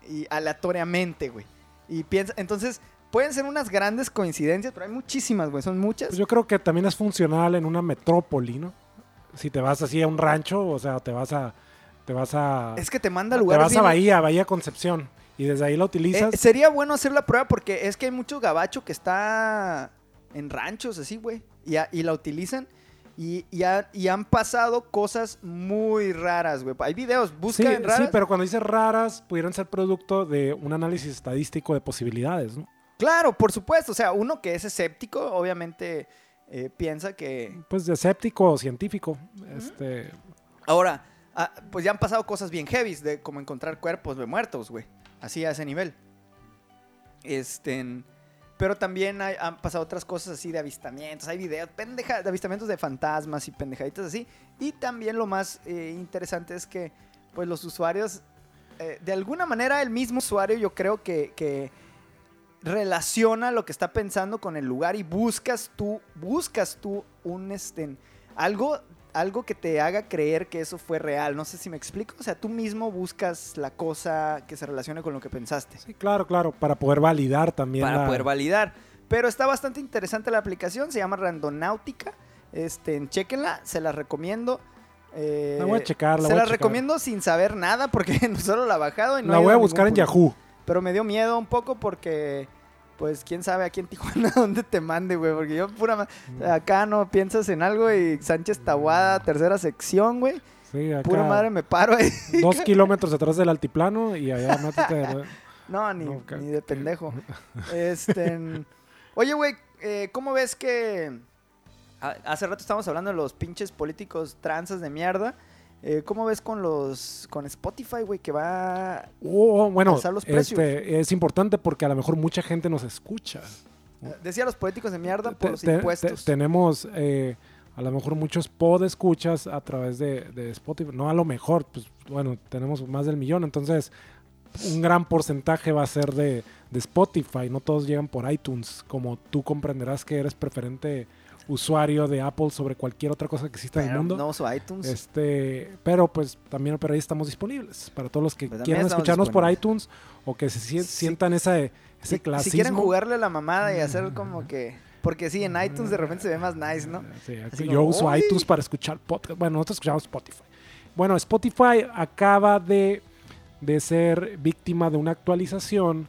[SPEAKER 2] Y aleatoriamente, güey. Y piensa, entonces, pueden ser unas grandes coincidencias, pero hay muchísimas, güey. Son muchas.
[SPEAKER 1] Pues yo creo que también es funcional en una metrópoli, ¿no? Si te vas así a un rancho, o sea, te vas a. Te vas a.
[SPEAKER 2] es que te manda a
[SPEAKER 1] te
[SPEAKER 2] lugares
[SPEAKER 1] vas a Bahía, Bahía Concepción. Y desde ahí la utilizas.
[SPEAKER 2] Eh, sería bueno hacer la prueba porque es que hay mucho gabacho que está en ranchos así, güey. Y, a- y la utilizan. Y, y ha- y han pasado cosas muy raras, güey. Hay videos,
[SPEAKER 1] Sí,
[SPEAKER 2] busca en raras.
[SPEAKER 1] sí, pero cuando dices raras, pudieran ser producto de un análisis estadístico de posibilidades, ¿no?
[SPEAKER 2] Claro, por supuesto. O sea, uno que es escéptico, obviamente eh, piensa que.
[SPEAKER 1] Pues de escéptico o científico. Este.
[SPEAKER 2] Ahora, ah, pues ya han pasado cosas bien heavies, de como encontrar cuerpos de muertos, güey. Así a ese nivel. Este. Pero también hay- han pasado otras cosas así de avistamientos. Hay videos, pendeja, de avistamientos de fantasmas y pendejaditas así. Y también lo más eh, interesante es que, pues los usuarios, eh, de alguna manera el mismo usuario yo creo que, relaciona lo que está pensando con el lugar y buscas tú, buscas tú un, este, algo, algo que te haga creer que eso fue real. No sé si me explico. O sea, tú mismo buscas la cosa que se relacione con lo que pensaste.
[SPEAKER 1] Sí, claro, claro. Para poder validar también
[SPEAKER 2] para
[SPEAKER 1] la-
[SPEAKER 2] poder validar. Pero está bastante interesante la aplicación, se llama Randonáutica. Este, chequenla, se la recomiendo. Eh,
[SPEAKER 1] La voy a checar, la
[SPEAKER 2] se
[SPEAKER 1] voy a
[SPEAKER 2] la
[SPEAKER 1] checar.
[SPEAKER 2] recomiendo sin saber nada porque [LAUGHS] solo la he bajado y no
[SPEAKER 1] la voy a buscar en
[SPEAKER 2] punto.
[SPEAKER 1] Yahoo.
[SPEAKER 2] Pero me dio miedo un poco porque, pues, quién sabe aquí en [LAUGHS] Tijuana dónde te mande, güey. Porque yo pura... ma-
[SPEAKER 1] Mm.
[SPEAKER 2] Acá no piensas en algo y Sánchez Tahuada, tercera sección, güey.
[SPEAKER 1] Sí, acá,
[SPEAKER 2] Pura madre me paro ahí.
[SPEAKER 1] dos [LAUGHS] kilómetros atrás del altiplano y allá métete. [LAUGHS]
[SPEAKER 2] No, ni,
[SPEAKER 1] No,
[SPEAKER 2] ni de pendejo. Este... Oye, güey, eh, ¿cómo ves que... a- Hace rato estábamos hablando de los pinches políticos transas de mierda. Eh, ¿Cómo ves con los... con Spotify, güey, que va...
[SPEAKER 1] Oh, bueno,
[SPEAKER 2] Alzar los precios.
[SPEAKER 1] este, es importante porque a lo mejor mucha gente nos escucha.
[SPEAKER 2] Decía los políticos de mierda por
[SPEAKER 1] Te-
[SPEAKER 2] los
[SPEAKER 1] te-
[SPEAKER 2] impuestos.
[SPEAKER 1] te- tenemos eh, a lo mejor muchos pod escuchas a través de, de Spotify. No a lo mejor, pues bueno, tenemos más del millón. Entonces, un gran porcentaje va a ser de, de Spotify. No todos llegan por iTunes. Como tú comprenderás que eres preferente usuario de Apple sobre cualquier otra cosa que exista en el
[SPEAKER 2] Pero
[SPEAKER 1] mundo.
[SPEAKER 2] No uso iTunes.
[SPEAKER 1] Este, pero pues también por ahí estamos disponibles para todos los que
[SPEAKER 2] Pues
[SPEAKER 1] quieran escucharnos por iTunes o que se
[SPEAKER 2] Sí.
[SPEAKER 1] sientan esa, ese
[SPEAKER 2] si,
[SPEAKER 1] clasismo.
[SPEAKER 2] si quieren jugarle la mamada y hacer como que... Porque sí, en iTunes de repente se ve más nice, ¿no?
[SPEAKER 1] Sí,
[SPEAKER 2] Así
[SPEAKER 1] yo
[SPEAKER 2] como,
[SPEAKER 1] uso iTunes para escuchar podcast. Bueno, nosotros escuchamos Spotify. Bueno, Spotify acaba de, de ser víctima de una actualización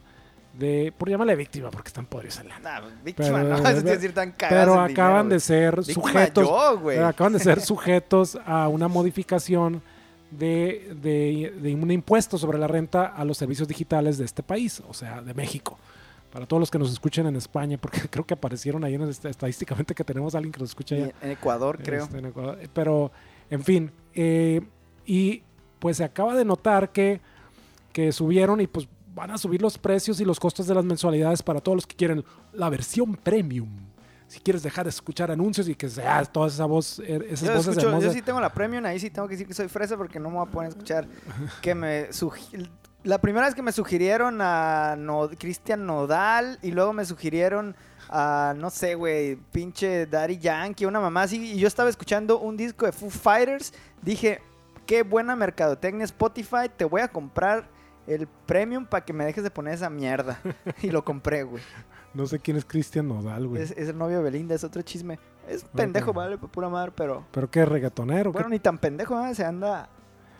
[SPEAKER 1] de, por llamarle víctima, porque están podridos en la
[SPEAKER 2] Nah, víctima,
[SPEAKER 1] Pero-
[SPEAKER 2] no, [LAUGHS] es decir tan
[SPEAKER 1] Pero
[SPEAKER 2] en
[SPEAKER 1] acaban
[SPEAKER 2] dinero,
[SPEAKER 1] de ser sujetos,
[SPEAKER 2] yo,
[SPEAKER 1] acaban de ser [LAUGHS] sujetos a una modificación de, de- de un impuesto sobre la renta a los servicios digitales de este país, o sea, de México. Para todos los que nos escuchen en España, porque [LAUGHS] creo que aparecieron ahí en estadísticamente que tenemos a alguien que nos escucha allá.
[SPEAKER 2] En Ecuador, creo.
[SPEAKER 1] Este, en Ecuador. Pero, en fin, eh, y pues se acaba de notar que, que subieron y pues van a subir los precios y los costos de las mensualidades para todos los que quieren la versión premium. Si quieres dejar de escuchar anuncios y que sea toda esa voz, eh, esas
[SPEAKER 2] Yo,
[SPEAKER 1] voces
[SPEAKER 2] escucho- yo sí tengo la premium, ahí sí tengo que decir que soy fresa porque no me voy a poner a escuchar que me La primera vez que me sugirieron a no, Cristian Nodal y luego me sugirieron a, no sé, güey, pinche Daddy Yankee, una mamá así, y yo estaba escuchando un disco de Foo Fighters, dije, qué buena mercadotecnia Spotify, te voy a comprar el premium para que me dejes de poner esa mierda. [LAUGHS] Y lo compré, güey.
[SPEAKER 1] No sé quién es Cristian Nodal, güey.
[SPEAKER 2] Es, es el novio de Belinda, es otro chisme. Es pendejo,
[SPEAKER 1] Ok.
[SPEAKER 2] vale, pura madre, pero...
[SPEAKER 1] ¿Pero qué, reggaetonero?
[SPEAKER 2] Bueno,
[SPEAKER 1] ¿Qué?
[SPEAKER 2] ni tan pendejo, ¿eh? se anda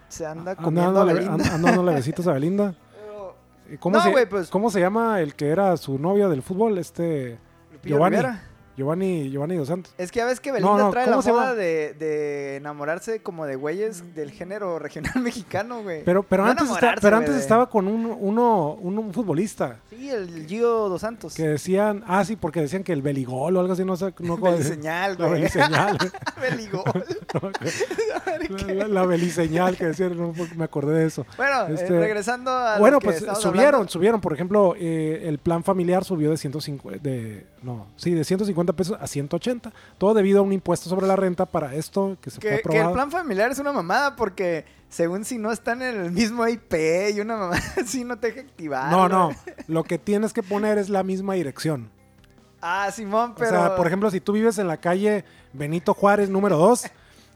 [SPEAKER 2] se anda
[SPEAKER 1] Anda
[SPEAKER 2] comiendo a Belinda.
[SPEAKER 1] anda dándole besitos a Belinda.
[SPEAKER 2] Pero, [LAUGHS]
[SPEAKER 1] ¿Y ¿Cómo,
[SPEAKER 2] No,
[SPEAKER 1] se,
[SPEAKER 2] pues-
[SPEAKER 1] ¿Cómo se llama el que era su novio del fútbol? Este... Giovanni.
[SPEAKER 2] Rivera.
[SPEAKER 1] Giovanni, Giovanni Dos Santos.
[SPEAKER 2] Es que ya ves que Belinda
[SPEAKER 1] no,
[SPEAKER 2] trae
[SPEAKER 1] ¿cómo
[SPEAKER 2] la moda de, de enamorarse como de güeyes del género regional [LAUGHS] mexicano, güey.
[SPEAKER 1] Pero, pero
[SPEAKER 2] No
[SPEAKER 1] antes,
[SPEAKER 2] enamorarse,
[SPEAKER 1] pero antes estaba con un, uno, un, un futbolista
[SPEAKER 2] Sí, el Gio Dos Santos.
[SPEAKER 1] que decían, ah, sí, porque decían que el beligol o algo así, no sé, no. [LAUGHS]
[SPEAKER 2] Beliseñal,
[SPEAKER 1] La
[SPEAKER 2] güey.
[SPEAKER 1] beliseñal. [LAUGHS]
[SPEAKER 2] Beligol.
[SPEAKER 1] la, la- la beliseñal que decían, no me acordé de eso.
[SPEAKER 2] Bueno, eh,
[SPEAKER 1] Este,
[SPEAKER 2] regresando a
[SPEAKER 1] Bueno,
[SPEAKER 2] lo que
[SPEAKER 1] pues subieron,
[SPEAKER 2] hablando.
[SPEAKER 1] subieron, por ejemplo, eh, el plan familiar subió de 150, de, no, sí, de 150 pesos a 180, todo debido a un impuesto sobre la renta para esto que se fue
[SPEAKER 2] Que, que
[SPEAKER 1] aprobado.
[SPEAKER 2] el plan familiar es una mamada porque según si no están en el mismo IP y una mamada [LAUGHS] así no te deja activar.
[SPEAKER 1] No, no, lo que tienes que poner es la misma dirección.
[SPEAKER 2] Ah, Simón, pero...
[SPEAKER 1] O sea, por ejemplo, si tú vives en la calle Benito Juárez número 2,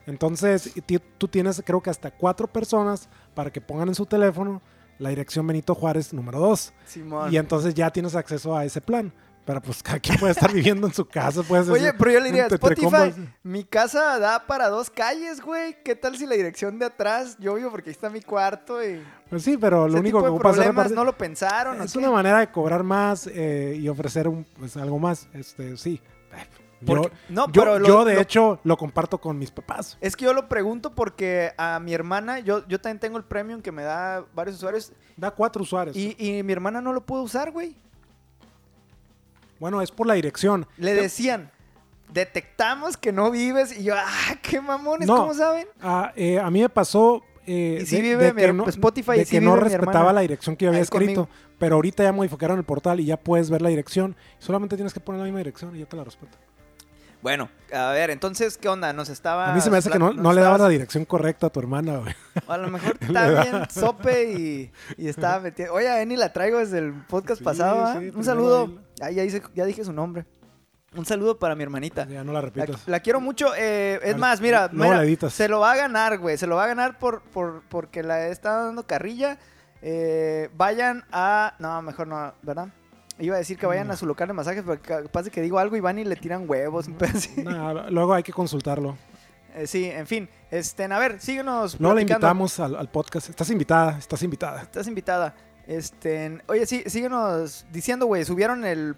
[SPEAKER 1] entonces tú tienes creo que hasta cuatro personas para que pongan en su teléfono la dirección Benito Juárez número 2.
[SPEAKER 2] Simón.
[SPEAKER 1] Y entonces ya tienes acceso a ese plan. Pero pues cada quien puede estar viviendo en su casa. Puedes
[SPEAKER 2] Oye, pero yo le diría, Spotify, mi casa da para dos calles, güey. ¿Qué tal si la dirección de atrás? Yo vivo porque ahí está mi cuarto y...
[SPEAKER 1] Pues sí, pero lo único
[SPEAKER 2] tipo
[SPEAKER 1] que
[SPEAKER 2] de problemas
[SPEAKER 1] repartir-
[SPEAKER 2] no lo pensaron, ¿o
[SPEAKER 1] Es una manera de cobrar más eh, y ofrecer un, pues, algo más. Este, sí. Yo,
[SPEAKER 2] no,
[SPEAKER 1] yo-
[SPEAKER 2] pero lo-
[SPEAKER 1] yo, de
[SPEAKER 2] lo-
[SPEAKER 1] hecho, lo comparto con mis papás.
[SPEAKER 2] Es que yo lo pregunto porque a mi hermana, yo, yo también tengo el premium que me da varios usuarios
[SPEAKER 1] Da cuatro usuarios.
[SPEAKER 2] y, y mi hermana no lo pudo usar, güey.
[SPEAKER 1] Bueno, es por la dirección.
[SPEAKER 2] Le decían, detectamos que no vives y yo, ah, qué mamones,
[SPEAKER 1] No.
[SPEAKER 2] ¿cómo saben?
[SPEAKER 1] Ah, eh, a mí me pasó eh,
[SPEAKER 2] Y sí
[SPEAKER 1] de,
[SPEAKER 2] vive
[SPEAKER 1] de
[SPEAKER 2] mi
[SPEAKER 1] que no,
[SPEAKER 2] Spotify,
[SPEAKER 1] de
[SPEAKER 2] y sí
[SPEAKER 1] que no
[SPEAKER 2] vive
[SPEAKER 1] respetaba la dirección que yo había
[SPEAKER 2] Ahí
[SPEAKER 1] escrito.
[SPEAKER 2] conmigo.
[SPEAKER 1] Pero ahorita ya modificaron el portal y ya puedes ver la dirección. Solamente tienes que poner la misma dirección y ya te la respeto.
[SPEAKER 2] Bueno, a ver, entonces, ¿qué onda? Nos estaba...
[SPEAKER 1] A mí se me hace que no, no le dabas la dirección correcta a tu hermana, güey.
[SPEAKER 2] A lo mejor [LAUGHS] está bien sope y, y estaba metido. Oye, a Eni la traigo desde el podcast
[SPEAKER 1] Sí,
[SPEAKER 2] pasado.
[SPEAKER 1] sí,
[SPEAKER 2] Un saludo.
[SPEAKER 1] Ahí
[SPEAKER 2] ya, hice- ya dije su nombre. Un saludo para mi hermanita.
[SPEAKER 1] Ya no la repitas.
[SPEAKER 2] la quiero mucho. eh, es más, mira,
[SPEAKER 1] luego
[SPEAKER 2] mira, se lo va a ganar, güey. Se lo va a ganar por, por, porque la estado dando carrilla. Eh, vayan a... No, mejor no, ¿verdad? Iba a decir que vayan
[SPEAKER 1] No.
[SPEAKER 2] a su local de masajes, pero capaz de que digo algo y van y le tiran huevos.
[SPEAKER 1] luego hay que consultarlo.
[SPEAKER 2] Eh, sí, en fin. Este, a ver, síguenos.
[SPEAKER 1] Luego la invitamos al, al podcast. Estás invitada, estás invitada.
[SPEAKER 2] Estás invitada. Este, oye, sí, síguenos diciendo, güey, subieron el
[SPEAKER 1] No,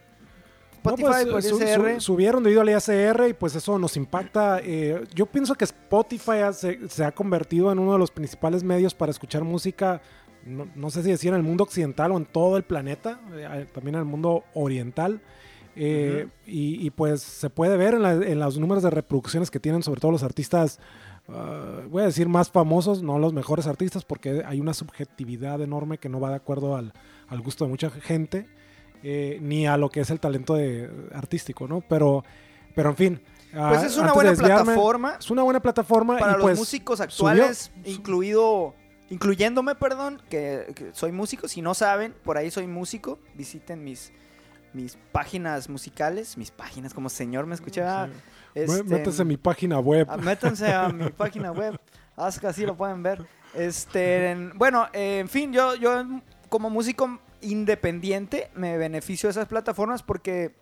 [SPEAKER 2] Spotify
[SPEAKER 1] pues,
[SPEAKER 2] por
[SPEAKER 1] subieron debido al ISR y pues eso nos impacta. Eh, yo pienso que Spotify se ha convertido en uno de los principales medios para escuchar música, no, no sé si decir en el mundo occidental o en todo el planeta, eh, también en el mundo oriental. Eh, y, y, pues se puede ver en, la- en los números de reproducciones que tienen, sobre todo los artistas, ah, voy a decir más famosos, no los mejores artistas, porque hay una subjetividad enorme que no va de acuerdo al, al gusto de mucha gente eh, ni a lo que es el talento de, artístico, ¿no? Pero, pero en fin.
[SPEAKER 2] Pues
[SPEAKER 1] ah,
[SPEAKER 2] es una buena plataforma
[SPEAKER 1] Es una buena plataforma
[SPEAKER 2] para
[SPEAKER 1] y
[SPEAKER 2] los
[SPEAKER 1] pues
[SPEAKER 2] músicos actuales,
[SPEAKER 1] subió-
[SPEAKER 2] incluido, incluyéndome, perdón, que, que soy músico. Si no saben, por ahí soy músico. Visiten mis, mis páginas musicales, mis páginas, como señor me escuchaba.
[SPEAKER 1] Sí.
[SPEAKER 2] Este,
[SPEAKER 1] Métase en mi página web.
[SPEAKER 2] Ah, Métanse a mi [LAUGHS] página web. Así lo pueden ver. Este, en- bueno, eh, en fin, yo, yo como músico independiente me beneficio de esas plataformas porque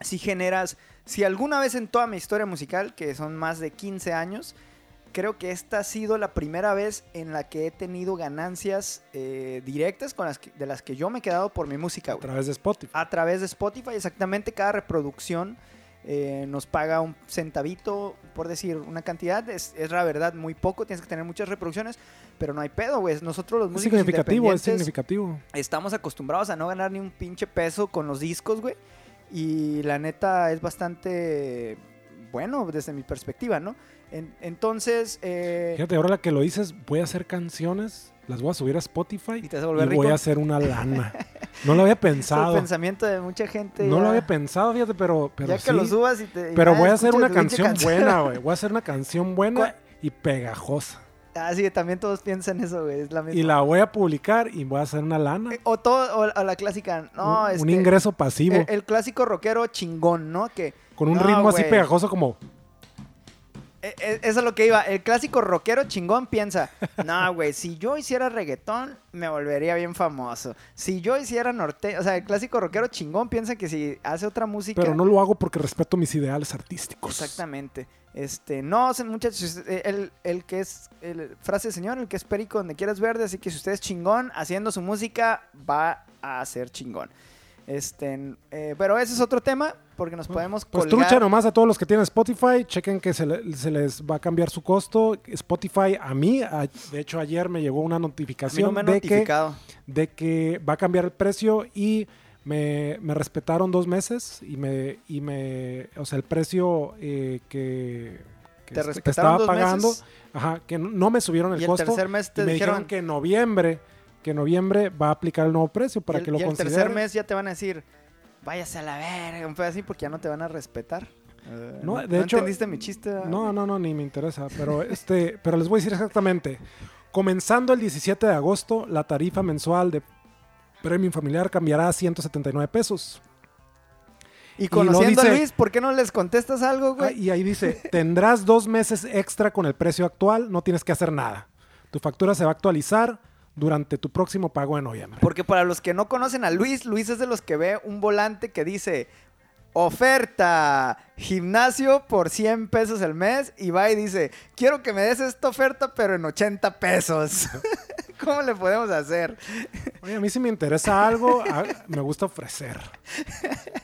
[SPEAKER 2] si generas, si alguna vez en toda mi historia musical, que son más de 15 años, creo que esta ha sido la primera vez en la que he tenido ganancias eh, directas con las que- de las que yo me he quedado por mi música.
[SPEAKER 1] a
[SPEAKER 2] güey
[SPEAKER 1] través de Spotify.
[SPEAKER 2] a través de Spotify. Exactamente cada reproducción eh, nos paga un centavito, por decir una cantidad. Es, es la verdad muy poco, tienes que tener muchas reproducciones, pero no hay pedo, güey. Nosotros los
[SPEAKER 1] es
[SPEAKER 2] músicos
[SPEAKER 1] significativo, es significativo.
[SPEAKER 2] estamos acostumbrados a no ganar ni un pinche peso con los discos, güey. Y la neta es bastante bueno desde mi perspectiva, ¿no? En- entonces, eh,
[SPEAKER 1] Fíjate, ahora la que lo dices, voy a hacer canciones, las voy a subir a Spotify
[SPEAKER 2] y te vas a volver
[SPEAKER 1] voy
[SPEAKER 2] rico.
[SPEAKER 1] a hacer una lana. [LAUGHS] No lo había
[SPEAKER 2] Es el
[SPEAKER 1] pensado.
[SPEAKER 2] pensamiento de mucha gente.
[SPEAKER 1] No lo había pensado, fíjate, pero, pero
[SPEAKER 2] ya que
[SPEAKER 1] sí.
[SPEAKER 2] lo subas y te. y
[SPEAKER 1] pero voy a hacer una canción buena, güey. Voy a hacer una canción buena
[SPEAKER 2] ¿Cuál?
[SPEAKER 1] y pegajosa.
[SPEAKER 2] Ah, sí, también todos piensan eso, güey. Es la misma.
[SPEAKER 1] Y la voy a publicar y voy a hacer una lana.
[SPEAKER 2] Eh, O todo, o, o la clásica, no,
[SPEAKER 1] un,
[SPEAKER 2] este,
[SPEAKER 1] un ingreso pasivo.
[SPEAKER 2] El, el clásico rockero chingón, ¿no? Que
[SPEAKER 1] con un
[SPEAKER 2] no,
[SPEAKER 1] ritmo así pegajoso como...
[SPEAKER 2] eh, eh, eso es lo que iba. El clásico rockero chingón piensa, no, güey, si yo hiciera reggaetón, me volvería bien famoso. Si yo hiciera norte, o sea, el clásico rockero chingón piensa que si hace otra música.
[SPEAKER 1] Pero no lo hago porque respeto mis ideales artísticos.
[SPEAKER 2] Exactamente. Este, no, muchachos, eh, el, el que es, el, frase del señor, el que es perico donde quieras verde, así que si usted es chingón haciendo su música, va a ser chingón. Este, eh, pero ese es otro tema, porque nos podemos
[SPEAKER 1] Pues
[SPEAKER 2] colgar.
[SPEAKER 1] trucha nomás a todos los que tienen Spotify, chequen que se, le- se les va a cambiar su costo. Spotify a mí, a- de hecho ayer me llegó una notificación
[SPEAKER 2] no
[SPEAKER 1] de, que,
[SPEAKER 2] notificado.
[SPEAKER 1] de que va a cambiar el precio y me, me respetaron dos meses y me, y me o sea, el precio eh, que, que,
[SPEAKER 2] ¿Te
[SPEAKER 1] est- que
[SPEAKER 2] respetaron
[SPEAKER 1] estaba pagando,
[SPEAKER 2] meses?
[SPEAKER 1] ajá, que no, no me subieron el
[SPEAKER 2] y el
[SPEAKER 1] costo.
[SPEAKER 2] tercer mes te
[SPEAKER 1] y me dijeron,
[SPEAKER 2] dijeron,
[SPEAKER 1] que en noviembre, que en noviembre va a aplicar el nuevo precio para
[SPEAKER 2] el,
[SPEAKER 1] que lo
[SPEAKER 2] y el
[SPEAKER 1] consideren.
[SPEAKER 2] tercer mes ya te van a decir, váyase a la verga, un pedo así, porque ya no te van a respetar. Eh,
[SPEAKER 1] No, de hecho-
[SPEAKER 2] entendiste mi chiste?
[SPEAKER 1] No, no, no, ni me interesa. Pero [LAUGHS] este, pero les voy a decir exactamente. Comenzando el 17 de agosto, la tarifa mensual de Premium Familiar cambiará a 179 pesos.
[SPEAKER 2] Y
[SPEAKER 1] no
[SPEAKER 2] conociendo
[SPEAKER 1] dice-
[SPEAKER 2] a Luis, ¿por qué no les contestas algo,
[SPEAKER 1] Ah,
[SPEAKER 2] güey?
[SPEAKER 1] y ahí dice, tendrás dos meses extra con el precio actual, no tienes que hacer nada. Tu factura se va a actualizar durante tu próximo pago de noviembre.
[SPEAKER 2] Porque para los que no conocen a Luis, Luis es de los que ve un volante que dice oferta gimnasio por 100 pesos el mes y va y dice, quiero que me des esta oferta pero en 80 pesos. [LAUGHS] ¿Cómo le podemos hacer?
[SPEAKER 1] Oye, a mí si me interesa algo, me gusta ofrecer.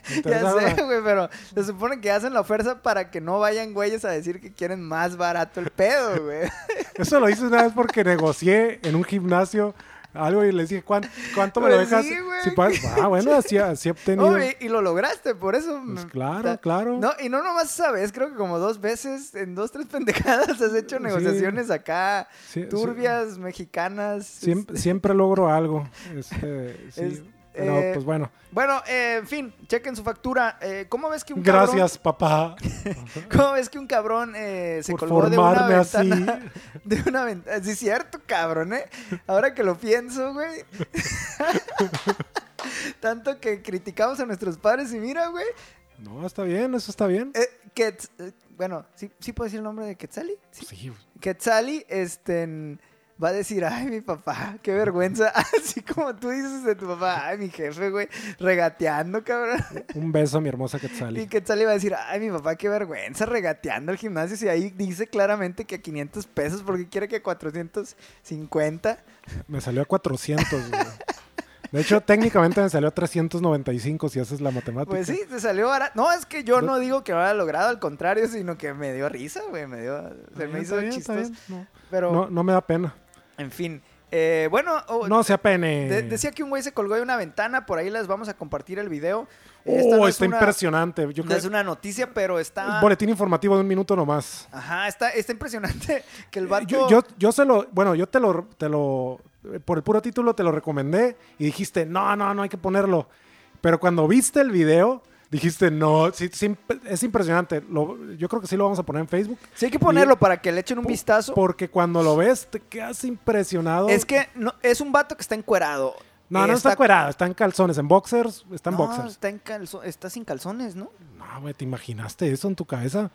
[SPEAKER 1] Me
[SPEAKER 2] Ya sé, güey, pero se supone que hacen la oferta para que no vayan güeyes a decir que quieren más barato el pedo, güey.
[SPEAKER 1] Eso lo hice una vez porque negocié en un gimnasio algo y les dije, "¿Cuán- ¿cuánto, me lo
[SPEAKER 2] Pues
[SPEAKER 1] dejas?
[SPEAKER 2] sí, güey.
[SPEAKER 1] Si puedes- ah, bueno, así, así he obtenido. [LAUGHS]
[SPEAKER 2] Y, y lo lograste, por eso.
[SPEAKER 1] Pues claro,
[SPEAKER 2] ta-
[SPEAKER 1] claro.
[SPEAKER 2] No, y no nomás esa vez, creo que como dos veces, en dos, tres [LAUGHS] pendejadas has hecho
[SPEAKER 1] Sí.
[SPEAKER 2] negociaciones acá,
[SPEAKER 1] Sí,
[SPEAKER 2] turbias, mexicanas.
[SPEAKER 1] Siempre, siempre logro algo. Este, [LAUGHS] sí.
[SPEAKER 2] Es-
[SPEAKER 1] Pero,
[SPEAKER 2] eh,
[SPEAKER 1] pues bueno.
[SPEAKER 2] Bueno, eh, en fin, chequen su factura. Eh, ¿Cómo ves que un cabrón...
[SPEAKER 1] Gracias, papá, [LAUGHS]
[SPEAKER 2] ¿Cómo ves que un cabrón se
[SPEAKER 1] por
[SPEAKER 2] colgó de una
[SPEAKER 1] así.
[SPEAKER 2] ventana? [LAUGHS] De una ventana. Sí, cierto, cabrón, ¿eh? Ahora que lo pienso, güey. [LAUGHS] Tanto que criticamos a nuestros padres y mira, güey.
[SPEAKER 1] No, está bien, eso está bien.
[SPEAKER 2] Eh, bueno, ¿sí, ¿sí puedo decir el nombre de Quetzali? Sí.
[SPEAKER 1] Sí,
[SPEAKER 2] Quetzali, este, en- va a decir, ay, mi papá, qué vergüenza. [LAUGHS] Así como tú dices de tu papá, ay, mi jefe, güey, regateando, cabrón.
[SPEAKER 1] Un beso a mi hermosa
[SPEAKER 2] Y
[SPEAKER 1] Quetzali.
[SPEAKER 2] Quetzal iba a decir, ay, mi papá, qué vergüenza, regateando al gimnasio. Y ahí dice claramente que a 500 pesos, porque quiere que a 450.
[SPEAKER 1] Me salió a 400, güey. De hecho, técnicamente me salió a 395 si haces la matemática.
[SPEAKER 2] Pues sí, te salió barato. No, es que yo no digo que lo haya logrado, al contrario, sino que me dio risa, güey, me dio, se me hizo chistoso.
[SPEAKER 1] no.
[SPEAKER 2] Pero,
[SPEAKER 1] No, no me da pena.
[SPEAKER 2] En fin. Eh, bueno, oh,
[SPEAKER 1] No sea pene.
[SPEAKER 2] de- decía que un güey se colgó de una ventana, por ahí les vamos a compartir el video.
[SPEAKER 1] Oh,
[SPEAKER 2] Esta es
[SPEAKER 1] está
[SPEAKER 2] una-
[SPEAKER 1] impresionante. Yo
[SPEAKER 2] No
[SPEAKER 1] creo
[SPEAKER 2] es una noticia, pero está...
[SPEAKER 1] Boletín informativo de un minuto nomás.
[SPEAKER 2] Ajá, está, está impresionante [LAUGHS] que el vato...
[SPEAKER 1] Yo, yo, yo se lo, bueno, yo te lo, te lo, por el puro título te lo recomendé y dijiste, no, no, no hay que ponerlo. Pero cuando viste el video, dijiste, no, sí, sí, es impresionante. Lo- yo creo que sí lo vamos a poner en Facebook.
[SPEAKER 2] Sí hay que ponerlo para que le echen un vistazo.
[SPEAKER 1] Porque cuando lo ves, te quedas impresionado.
[SPEAKER 2] Es que no, es un vato que está encuerado.
[SPEAKER 1] No, no está encuerado, está en calzones, en boxers, está en
[SPEAKER 2] No,
[SPEAKER 1] boxers.
[SPEAKER 2] está, en calzo- está sin calzones, ¿no?
[SPEAKER 1] No, güey, ¿te imaginaste eso en tu cabeza?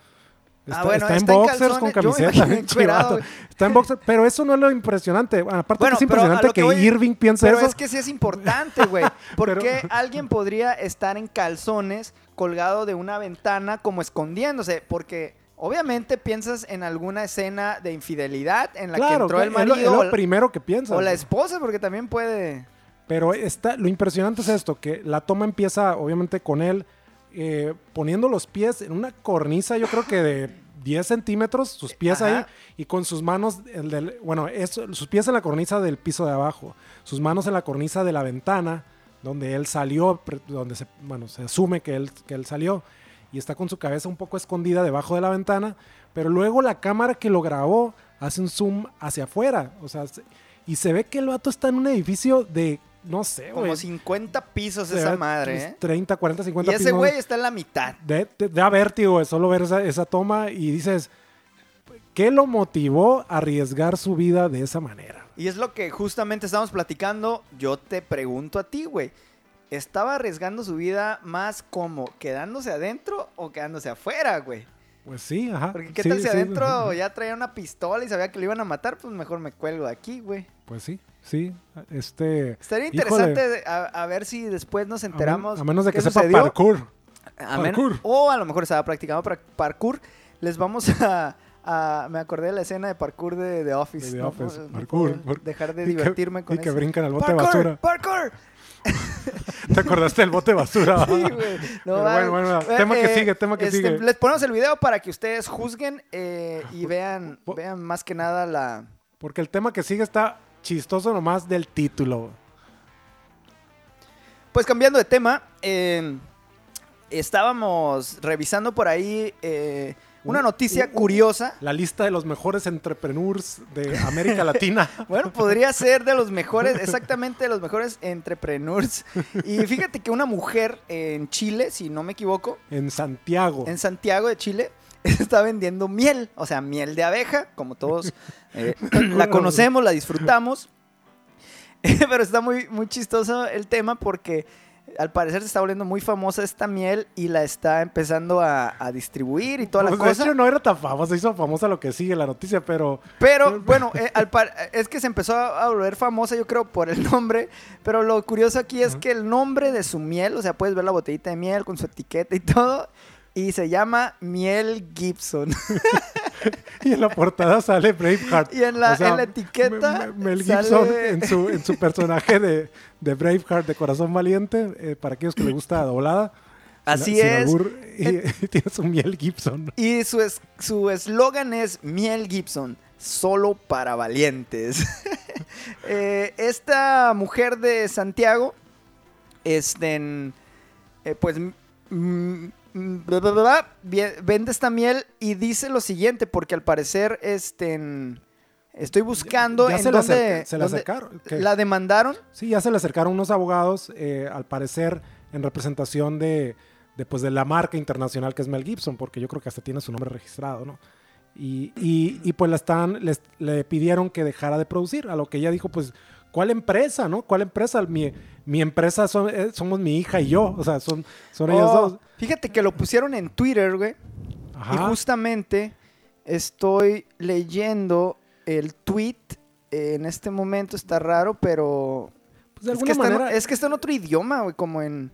[SPEAKER 1] Está,
[SPEAKER 2] Ah, bueno,
[SPEAKER 1] está en
[SPEAKER 2] está en
[SPEAKER 1] boxers con camiseta. [LAUGHS]
[SPEAKER 2] encuerado.
[SPEAKER 1] Está en boxers, pero eso no es lo impresionante. Bueno, aparte
[SPEAKER 2] Bueno,
[SPEAKER 1] que es
[SPEAKER 2] pero
[SPEAKER 1] impresionante que,
[SPEAKER 2] que voy-
[SPEAKER 1] Irving piense
[SPEAKER 2] Pero
[SPEAKER 1] eso.
[SPEAKER 2] es que sí es importante, güey. [LAUGHS] ¿Por
[SPEAKER 1] Pero-
[SPEAKER 2] qué alguien podría estar en calzones colgado de una ventana como escondiéndose? Porque obviamente piensas en alguna escena de infidelidad en la que
[SPEAKER 1] claro,
[SPEAKER 2] entró el
[SPEAKER 1] es lo-
[SPEAKER 2] marido
[SPEAKER 1] es
[SPEAKER 2] o
[SPEAKER 1] lo,
[SPEAKER 2] la-
[SPEAKER 1] primero que piensas.
[SPEAKER 2] o la esposa, porque también puede...
[SPEAKER 1] Pero está, lo impresionante es esto, que la toma empieza obviamente con él eh, poniendo los pies en una cornisa, yo creo que de 10 centímetros, sus pies
[SPEAKER 2] Ajá.
[SPEAKER 1] ahí, y con sus manos, el del- bueno, eso, sus pies en la cornisa del piso de abajo, sus manos en la cornisa de la ventana, donde él salió, donde se, bueno, se asume que él, que él salió, y está con su cabeza un poco escondida debajo de la ventana, pero luego la cámara que lo grabó hace un zoom hacia afuera, o sea, se- y se ve que el vato está en un edificio de, no sé,
[SPEAKER 2] Como
[SPEAKER 1] güey,
[SPEAKER 2] 50 pisos esa madre,
[SPEAKER 1] unos
[SPEAKER 2] ¿eh?
[SPEAKER 1] 30, 40, 50
[SPEAKER 2] Y ese
[SPEAKER 1] pisos.
[SPEAKER 2] güey está en la mitad.
[SPEAKER 1] De, de- da vértigo güey, solo ver esa, esa toma y dices, ¿qué lo motivó a arriesgar su vida de esa manera?
[SPEAKER 2] Y es lo que justamente estamos platicando. Yo te pregunto a ti, güey. ¿Estaba arriesgando su vida más como quedándose adentro o quedándose afuera, güey?
[SPEAKER 1] Pues sí, ajá.
[SPEAKER 2] Porque qué
[SPEAKER 1] Sí,
[SPEAKER 2] tal si
[SPEAKER 1] sí.
[SPEAKER 2] adentro ya traía una pistola y sabía que lo iban a matar, pues mejor me cuelgo de aquí, güey.
[SPEAKER 1] Pues sí, sí. Este...
[SPEAKER 2] Estaría interesante de- a, a ver si después nos
[SPEAKER 1] a men-
[SPEAKER 2] enteramos.
[SPEAKER 1] A, menos de que sepa
[SPEAKER 2] sucedió.
[SPEAKER 1] parkour.
[SPEAKER 2] A men-
[SPEAKER 1] parkour.
[SPEAKER 2] O a lo mejor estaba practicando pra- parkour. Les vamos a, a- Me acordé de la escena de parkour de The Office.
[SPEAKER 1] De The
[SPEAKER 2] no
[SPEAKER 1] Office, parkour,
[SPEAKER 2] dejar de
[SPEAKER 1] que-
[SPEAKER 2] divertirme con
[SPEAKER 1] Y que
[SPEAKER 2] eso.
[SPEAKER 1] brincan al bote basura.
[SPEAKER 2] ¡Parkour! [LAUGHS]
[SPEAKER 1] ¿Te acordaste del bote de basura? [LAUGHS]
[SPEAKER 2] Sí, güey. No,
[SPEAKER 1] bueno, bueno,
[SPEAKER 2] eh,
[SPEAKER 1] tema que
[SPEAKER 2] eh,
[SPEAKER 1] sigue, tema que
[SPEAKER 2] este,
[SPEAKER 1] sigue.
[SPEAKER 2] Les ponemos el video para que ustedes juzguen eh, y vean, vean más que nada la...
[SPEAKER 1] Porque el tema que sigue está chistoso nomás del título.
[SPEAKER 2] Pues cambiando de tema, eh, estábamos revisando por ahí eh, una
[SPEAKER 1] Un-
[SPEAKER 2] noticia curiosa.
[SPEAKER 1] La lista de los mejores entrepreneurs de América Latina. [LAUGHS]
[SPEAKER 2] Bueno, podría ser de los mejores, exactamente de los mejores entrepreneurs. Y fíjate que una mujer en Chile, si no me equivoco,
[SPEAKER 1] en Santiago.
[SPEAKER 2] en Santiago de Chile, [LAUGHS] está vendiendo miel, o sea, miel de abeja, como todos [LAUGHS] eh, la conocemos, la disfrutamos. [LAUGHS] Pero está muy, muy chistoso el tema porque al parecer se está volviendo muy famosa esta miel y la está empezando a, a distribuir y toda la
[SPEAKER 1] Pues, de
[SPEAKER 2] cosa.
[SPEAKER 1] hecho, no era tan famosa, hizo famosa lo que sigue la noticia, pero
[SPEAKER 2] Pero bueno, eh, al par- es que se empezó a volver famosa, yo creo, por el nombre. Pero lo curioso aquí es que el nombre de su miel, o sea, puedes ver la botellita de miel con su etiqueta y todo. Y se llama Miel Gibson. [LAUGHS]
[SPEAKER 1] y en la portada sale Braveheart.
[SPEAKER 2] Y en la-
[SPEAKER 1] O sea,
[SPEAKER 2] en la etiqueta
[SPEAKER 1] me- Mel
[SPEAKER 2] sale-
[SPEAKER 1] Gibson en su, en su personaje de, de Braveheart de Corazón Valiente, eh, para aquellos que les gusta doblada.
[SPEAKER 2] Así
[SPEAKER 1] sin
[SPEAKER 2] es.
[SPEAKER 1] albur, y, [LAUGHS] y tiene su miel Gibson.
[SPEAKER 2] Y su es- su eslogan es Miel Gibson, solo para valientes. [LAUGHS] Eh, esta mujer de Santiago, este, en- eh, pues, bla, vende esta miel y dice lo siguiente, porque al parecer, este, en- estoy buscando
[SPEAKER 1] Ya
[SPEAKER 2] en
[SPEAKER 1] se
[SPEAKER 2] dónde,
[SPEAKER 1] se
[SPEAKER 2] dónde-
[SPEAKER 1] acercaron. ¿qué?
[SPEAKER 2] la demandaron.
[SPEAKER 1] Sí, ya se le acercaron unos abogados, eh, al parecer en representación de, de, pues, de la marca internacional que es Mel Gibson, porque yo creo que hasta tiene su nombre registrado, ¿no? Y, y- y, pues la están, les- le pidieron que dejara de producir, a lo que ella dijo, pues, ¿cuál empresa, no? ¿Cuál empresa? Mi, mi empresa son- eh, somos mi hija y yo, o sea, son, son ellos
[SPEAKER 2] Oh,
[SPEAKER 1] dos.
[SPEAKER 2] Fíjate que lo pusieron en Twitter, güey. Y
[SPEAKER 1] Ajá.
[SPEAKER 2] justamente estoy leyendo el tweet eh, en este momento está raro, pero
[SPEAKER 1] Pues de
[SPEAKER 2] es, que está en-
[SPEAKER 1] manera.
[SPEAKER 2] es que está en otro idioma, güey, como en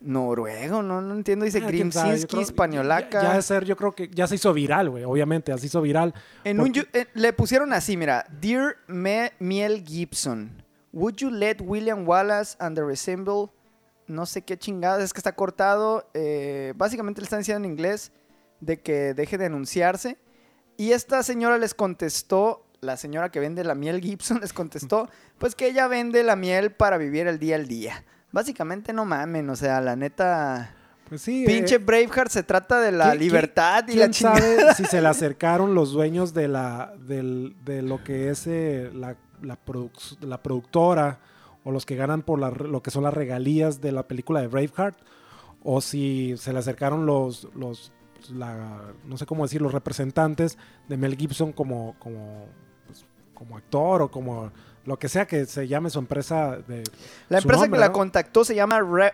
[SPEAKER 2] noruego, no, no entiendo, dice
[SPEAKER 1] Ah,
[SPEAKER 2] Grimsinski, españolaca.
[SPEAKER 1] Ya, ya de ser, yo creo que ya se hizo viral, güey. Obviamente, ya se hizo viral.
[SPEAKER 2] En un
[SPEAKER 1] Porque-
[SPEAKER 2] eh, le pusieron así, mira, Dear Me- Miel Gibson, would you let William Wallace and the Resemble, no sé qué chingadas, es que está cortado, eh, básicamente le están diciendo en inglés de que deje de anunciarse, y esta señora les contestó, la señora que vende la miel Gibson [LAUGHS] les contestó, pues que ella vende la miel para vivir el día al día. Básicamente no mamen, o sea, la neta,
[SPEAKER 1] Pues sí.
[SPEAKER 2] pinche
[SPEAKER 1] eh,
[SPEAKER 2] Braveheart se trata de la
[SPEAKER 1] ¿quién-
[SPEAKER 2] libertad y la
[SPEAKER 1] ¿Quién
[SPEAKER 2] chingada.
[SPEAKER 1] sabe si se le [LAUGHS] acercaron los dueños de la del- de lo que es eh, la, la, produc- la productora o los que ganan por la lo que son las regalías de la película de Braveheart o si se le acercaron los los la- no sé cómo decir los representantes de Mel Gibson como como pues, como actor o como lo que sea que se llame su empresa de
[SPEAKER 2] La empresa
[SPEAKER 1] nombre,
[SPEAKER 2] que la contactó se llama, Re-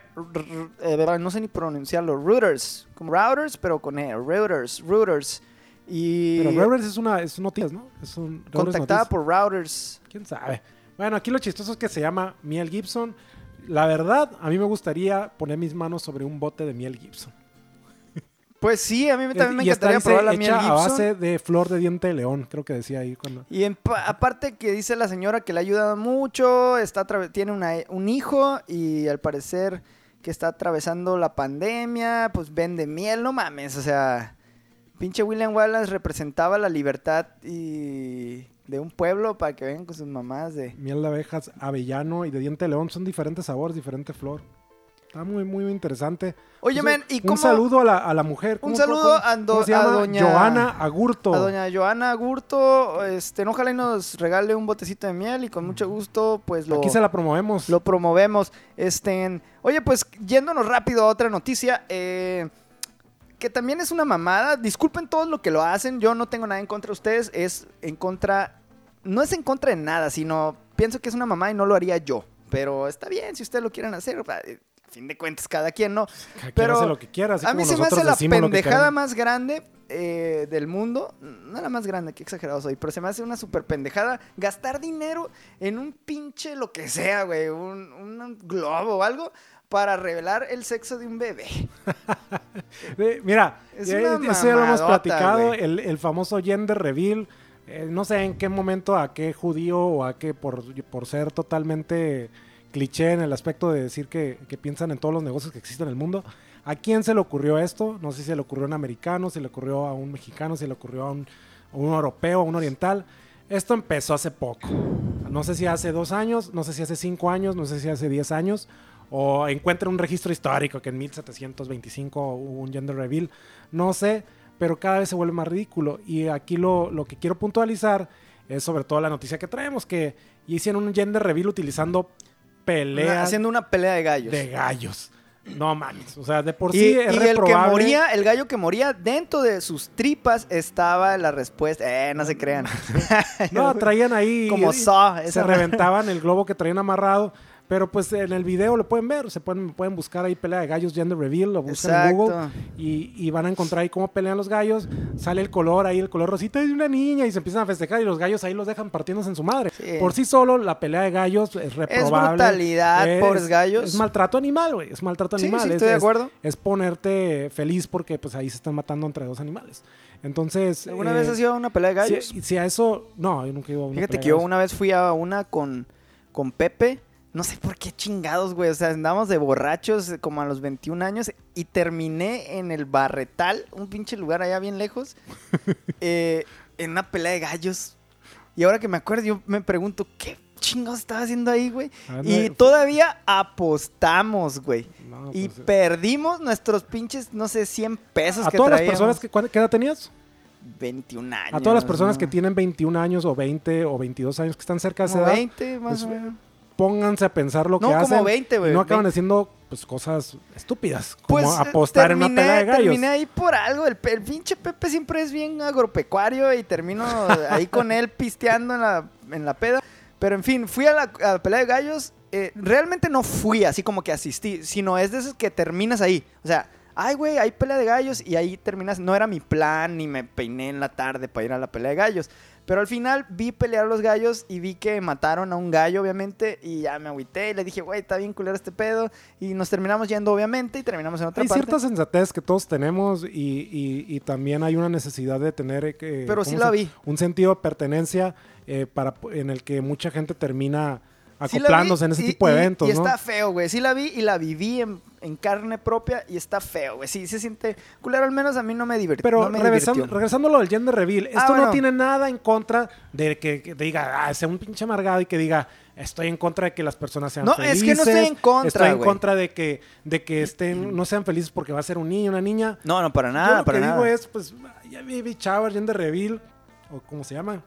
[SPEAKER 2] eh, no sé ni pronunciarlo, Reuters, como Routers, pero con E, Reuters, Reuters. Y
[SPEAKER 1] pero Reuters es una es noticias, ¿no? Es un
[SPEAKER 2] contactada
[SPEAKER 1] Noticias.
[SPEAKER 2] por Routers.
[SPEAKER 1] ¿Quién sabe? Bueno, aquí lo chistoso es que se llama Miel Gibson. La verdad, a mí me gustaría poner mis manos sobre un bote de miel Gibson.
[SPEAKER 2] Pues sí, a mí también me
[SPEAKER 1] y
[SPEAKER 2] encantaría probar la miel
[SPEAKER 1] hecha a
[SPEAKER 2] Gibson.
[SPEAKER 1] base de flor de diente de león, creo que decía ahí cuando...
[SPEAKER 2] Y en aparte que dice la señora que le ha ayudado mucho, está tiene una- un hijo y al parecer que está atravesando la pandemia, pues vende miel, no mames, o sea, pinche William Wallace representaba la libertad y de un pueblo para que vengan con sus mamás de...
[SPEAKER 1] Miel de abejas, avellano y de diente de león. Son diferentes sabores, diferente flor. Está muy, muy interesante.
[SPEAKER 2] Oye,
[SPEAKER 1] Pues,
[SPEAKER 2] men, ¿y
[SPEAKER 1] un
[SPEAKER 2] cómo...?
[SPEAKER 1] saludo a la, a la mujer.
[SPEAKER 2] Un
[SPEAKER 1] ¿Cómo-
[SPEAKER 2] saludo a do- a doña-
[SPEAKER 1] Joana Agurto.
[SPEAKER 2] A doña Joana Gurto, este, ojalá y nos regale un botecito de miel y con mucho gusto, pues lo...
[SPEAKER 1] Aquí se la promovemos.
[SPEAKER 2] lo promovemos. Este, oye, pues yéndonos rápido a otra noticia, eh, que también es una mamada. Disculpen todos lo que lo hacen, yo no tengo nada en contra de ustedes, es en contra, no es en contra de nada, sino pienso que es una mamada y no lo haría yo. Pero está bien si ustedes lo quieren hacer, a fin de cuentas cada quien, ¿no?
[SPEAKER 1] Cada quien
[SPEAKER 2] pero
[SPEAKER 1] hace lo que quiera, así
[SPEAKER 2] a mí se me hace la pendejada más grande eh, del mundo. No la más grande, qué exagerado soy, pero se me hace una super pendejada gastar dinero en un pinche lo que sea, güey, un, un globo o algo para revelar el sexo de un bebé. [LAUGHS]
[SPEAKER 1] Mira,
[SPEAKER 2] Es una
[SPEAKER 1] eso ya lo hemos platicado, el, el famoso gender reveal. eh, no sé en qué momento, a qué judío o a qué, por, por ser totalmente cliché en el aspecto de decir que, que piensan en todos los negocios que existen en el mundo. ¿A quién se le ocurrió esto? No sé si se le ocurrió a un americano, si le ocurrió a un mexicano, si le ocurrió a un, a un europeo, a un oriental. Esto empezó hace poco. No sé si hace dos años, no sé si hace cinco años, no sé si hace diez años. O encuentren un registro histórico que en 1725 hubo un gender reveal. No sé, pero cada vez se vuelve más ridículo. Y aquí lo, lo que quiero puntualizar es sobre todo la noticia que traemos, que hicieron un gender reveal utilizando peleas
[SPEAKER 2] Una- haciendo una pelea de gallos.
[SPEAKER 1] de gallos. No mames, o sea, de por
[SPEAKER 2] y
[SPEAKER 1] sí es
[SPEAKER 2] y el que moría, el gallo que moría, dentro de sus tripas estaba la respuesta. Eh, no se crean. [LAUGHS]
[SPEAKER 1] No, traían ahí.
[SPEAKER 2] Como
[SPEAKER 1] y-
[SPEAKER 2] Saw.
[SPEAKER 1] Se reventaban el globo que traían amarrado. Pero pues en el video lo pueden ver. Se pueden, pueden buscar ahí pelea de gallos gender reveal. Lo buscan en. Google. Y, y van a encontrar ahí cómo pelean los gallos. Sale el color ahí, el color rosita de una niña. Y se empiezan a festejar. Y los gallos ahí los dejan partiéndose en su madre.
[SPEAKER 2] Sí.
[SPEAKER 1] Por sí solo, la pelea de gallos es reprobable.
[SPEAKER 2] brutalidad,
[SPEAKER 1] Es-
[SPEAKER 2] pobres gallos.
[SPEAKER 1] Es maltrato animal, güey. Es maltrato
[SPEAKER 2] Sí,
[SPEAKER 1] animal.
[SPEAKER 2] sí,
[SPEAKER 1] es-
[SPEAKER 2] estoy de
[SPEAKER 1] es-
[SPEAKER 2] acuerdo.
[SPEAKER 1] Es ponerte feliz porque pues ahí se están matando entre dos animales. Entonces.
[SPEAKER 2] ¿Alguna
[SPEAKER 1] eh,
[SPEAKER 2] vez has ido a una pelea de gallos?
[SPEAKER 1] Si, si a eso. No, yo nunca he ido a una
[SPEAKER 2] Fíjate
[SPEAKER 1] pelea
[SPEAKER 2] que
[SPEAKER 1] de
[SPEAKER 2] yo una vez fui a una con, con Pepe. No sé por qué chingados, güey. O sea, andamos de borrachos eh, como a los 21 años y terminé en el Barretal, un pinche lugar allá bien lejos, [LAUGHS] eh, en una pelea de gallos. Y ahora que me acuerdo, yo me pregunto, ¿qué chingados estaba haciendo ahí, güey?
[SPEAKER 1] Ah, no,
[SPEAKER 2] Y
[SPEAKER 1] fue-
[SPEAKER 2] todavía apostamos, güey.
[SPEAKER 1] No,
[SPEAKER 2] Y
[SPEAKER 1] pues,
[SPEAKER 2] perdimos nuestros pinches, no sé, 100 pesos
[SPEAKER 1] a
[SPEAKER 2] que
[SPEAKER 1] todas las personas que ¿cuál- ¿qué edad tenías?
[SPEAKER 2] 21 años.
[SPEAKER 1] A todas las personas
[SPEAKER 2] ¿no?
[SPEAKER 1] que tienen 21 años o 20 o 22 años que están cerca de esa edad,
[SPEAKER 2] 20 más
[SPEAKER 1] pues,
[SPEAKER 2] o menos.
[SPEAKER 1] Pónganse a pensar lo
[SPEAKER 2] No,
[SPEAKER 1] que
[SPEAKER 2] como
[SPEAKER 1] hacen.
[SPEAKER 2] 20, güey,
[SPEAKER 1] no acaban
[SPEAKER 2] 20.
[SPEAKER 1] haciendo pues cosas estúpidas, como
[SPEAKER 2] Pues
[SPEAKER 1] apostar en una pelea de gallos.
[SPEAKER 2] Terminé ahí por algo. El, el pinche Pepe siempre es bien agropecuario y termino ahí con él pisteando en la, en la peda. Pero en fin, fui a la, a la pelea de gallos. eh, realmente no fui así como que asistí, sino es de esos que terminas ahí. O sea, ay, güey, hay pelea de gallos y ahí terminas. No era mi plan, ni me peiné en la tarde para ir a la pelea de gallos. Pero al final vi pelear a los gallos y vi que mataron a un gallo, obviamente, y ya me agüité y le dije, güey, está bien culero este pedo. Y nos terminamos yendo, obviamente, y terminamos en otra
[SPEAKER 1] Hay
[SPEAKER 2] parte.
[SPEAKER 1] cierta sensatez que todos tenemos y, y- y también hay una necesidad de tener eh, que-
[SPEAKER 2] Pero sí
[SPEAKER 1] ¿cómo
[SPEAKER 2] la vi.
[SPEAKER 1] un sentido de pertenencia eh, para, en el que mucha gente termina
[SPEAKER 2] Sí vi
[SPEAKER 1] acoplándose en ese
[SPEAKER 2] y-
[SPEAKER 1] tipo de
[SPEAKER 2] y-
[SPEAKER 1] eventos,
[SPEAKER 2] Y
[SPEAKER 1] ¿no?
[SPEAKER 2] está feo, güey. Sí la vi y la viví en, en carne propia y está feo, güey. Sí, se siente culero. Al menos a mí no me divirtió.
[SPEAKER 1] Pero
[SPEAKER 2] no me
[SPEAKER 1] regresando,
[SPEAKER 2] divirtió.
[SPEAKER 1] regresando a lo del gender reveal, esto
[SPEAKER 2] Ah, bueno.
[SPEAKER 1] no tiene nada en contra de que, que diga, ah, sea un pinche amargado y que diga, estoy en contra de que las personas sean
[SPEAKER 2] No,
[SPEAKER 1] felices.
[SPEAKER 2] es que no estoy en contra,
[SPEAKER 1] Estoy en contra de que, de que estén, no sean felices porque va a ser un niño, una niña.
[SPEAKER 2] No, no, para
[SPEAKER 1] Yo
[SPEAKER 2] nada,
[SPEAKER 1] lo
[SPEAKER 2] para
[SPEAKER 1] que
[SPEAKER 2] nada.
[SPEAKER 1] digo es, pues, ya baby shower, gender reveal, o cómo se llama.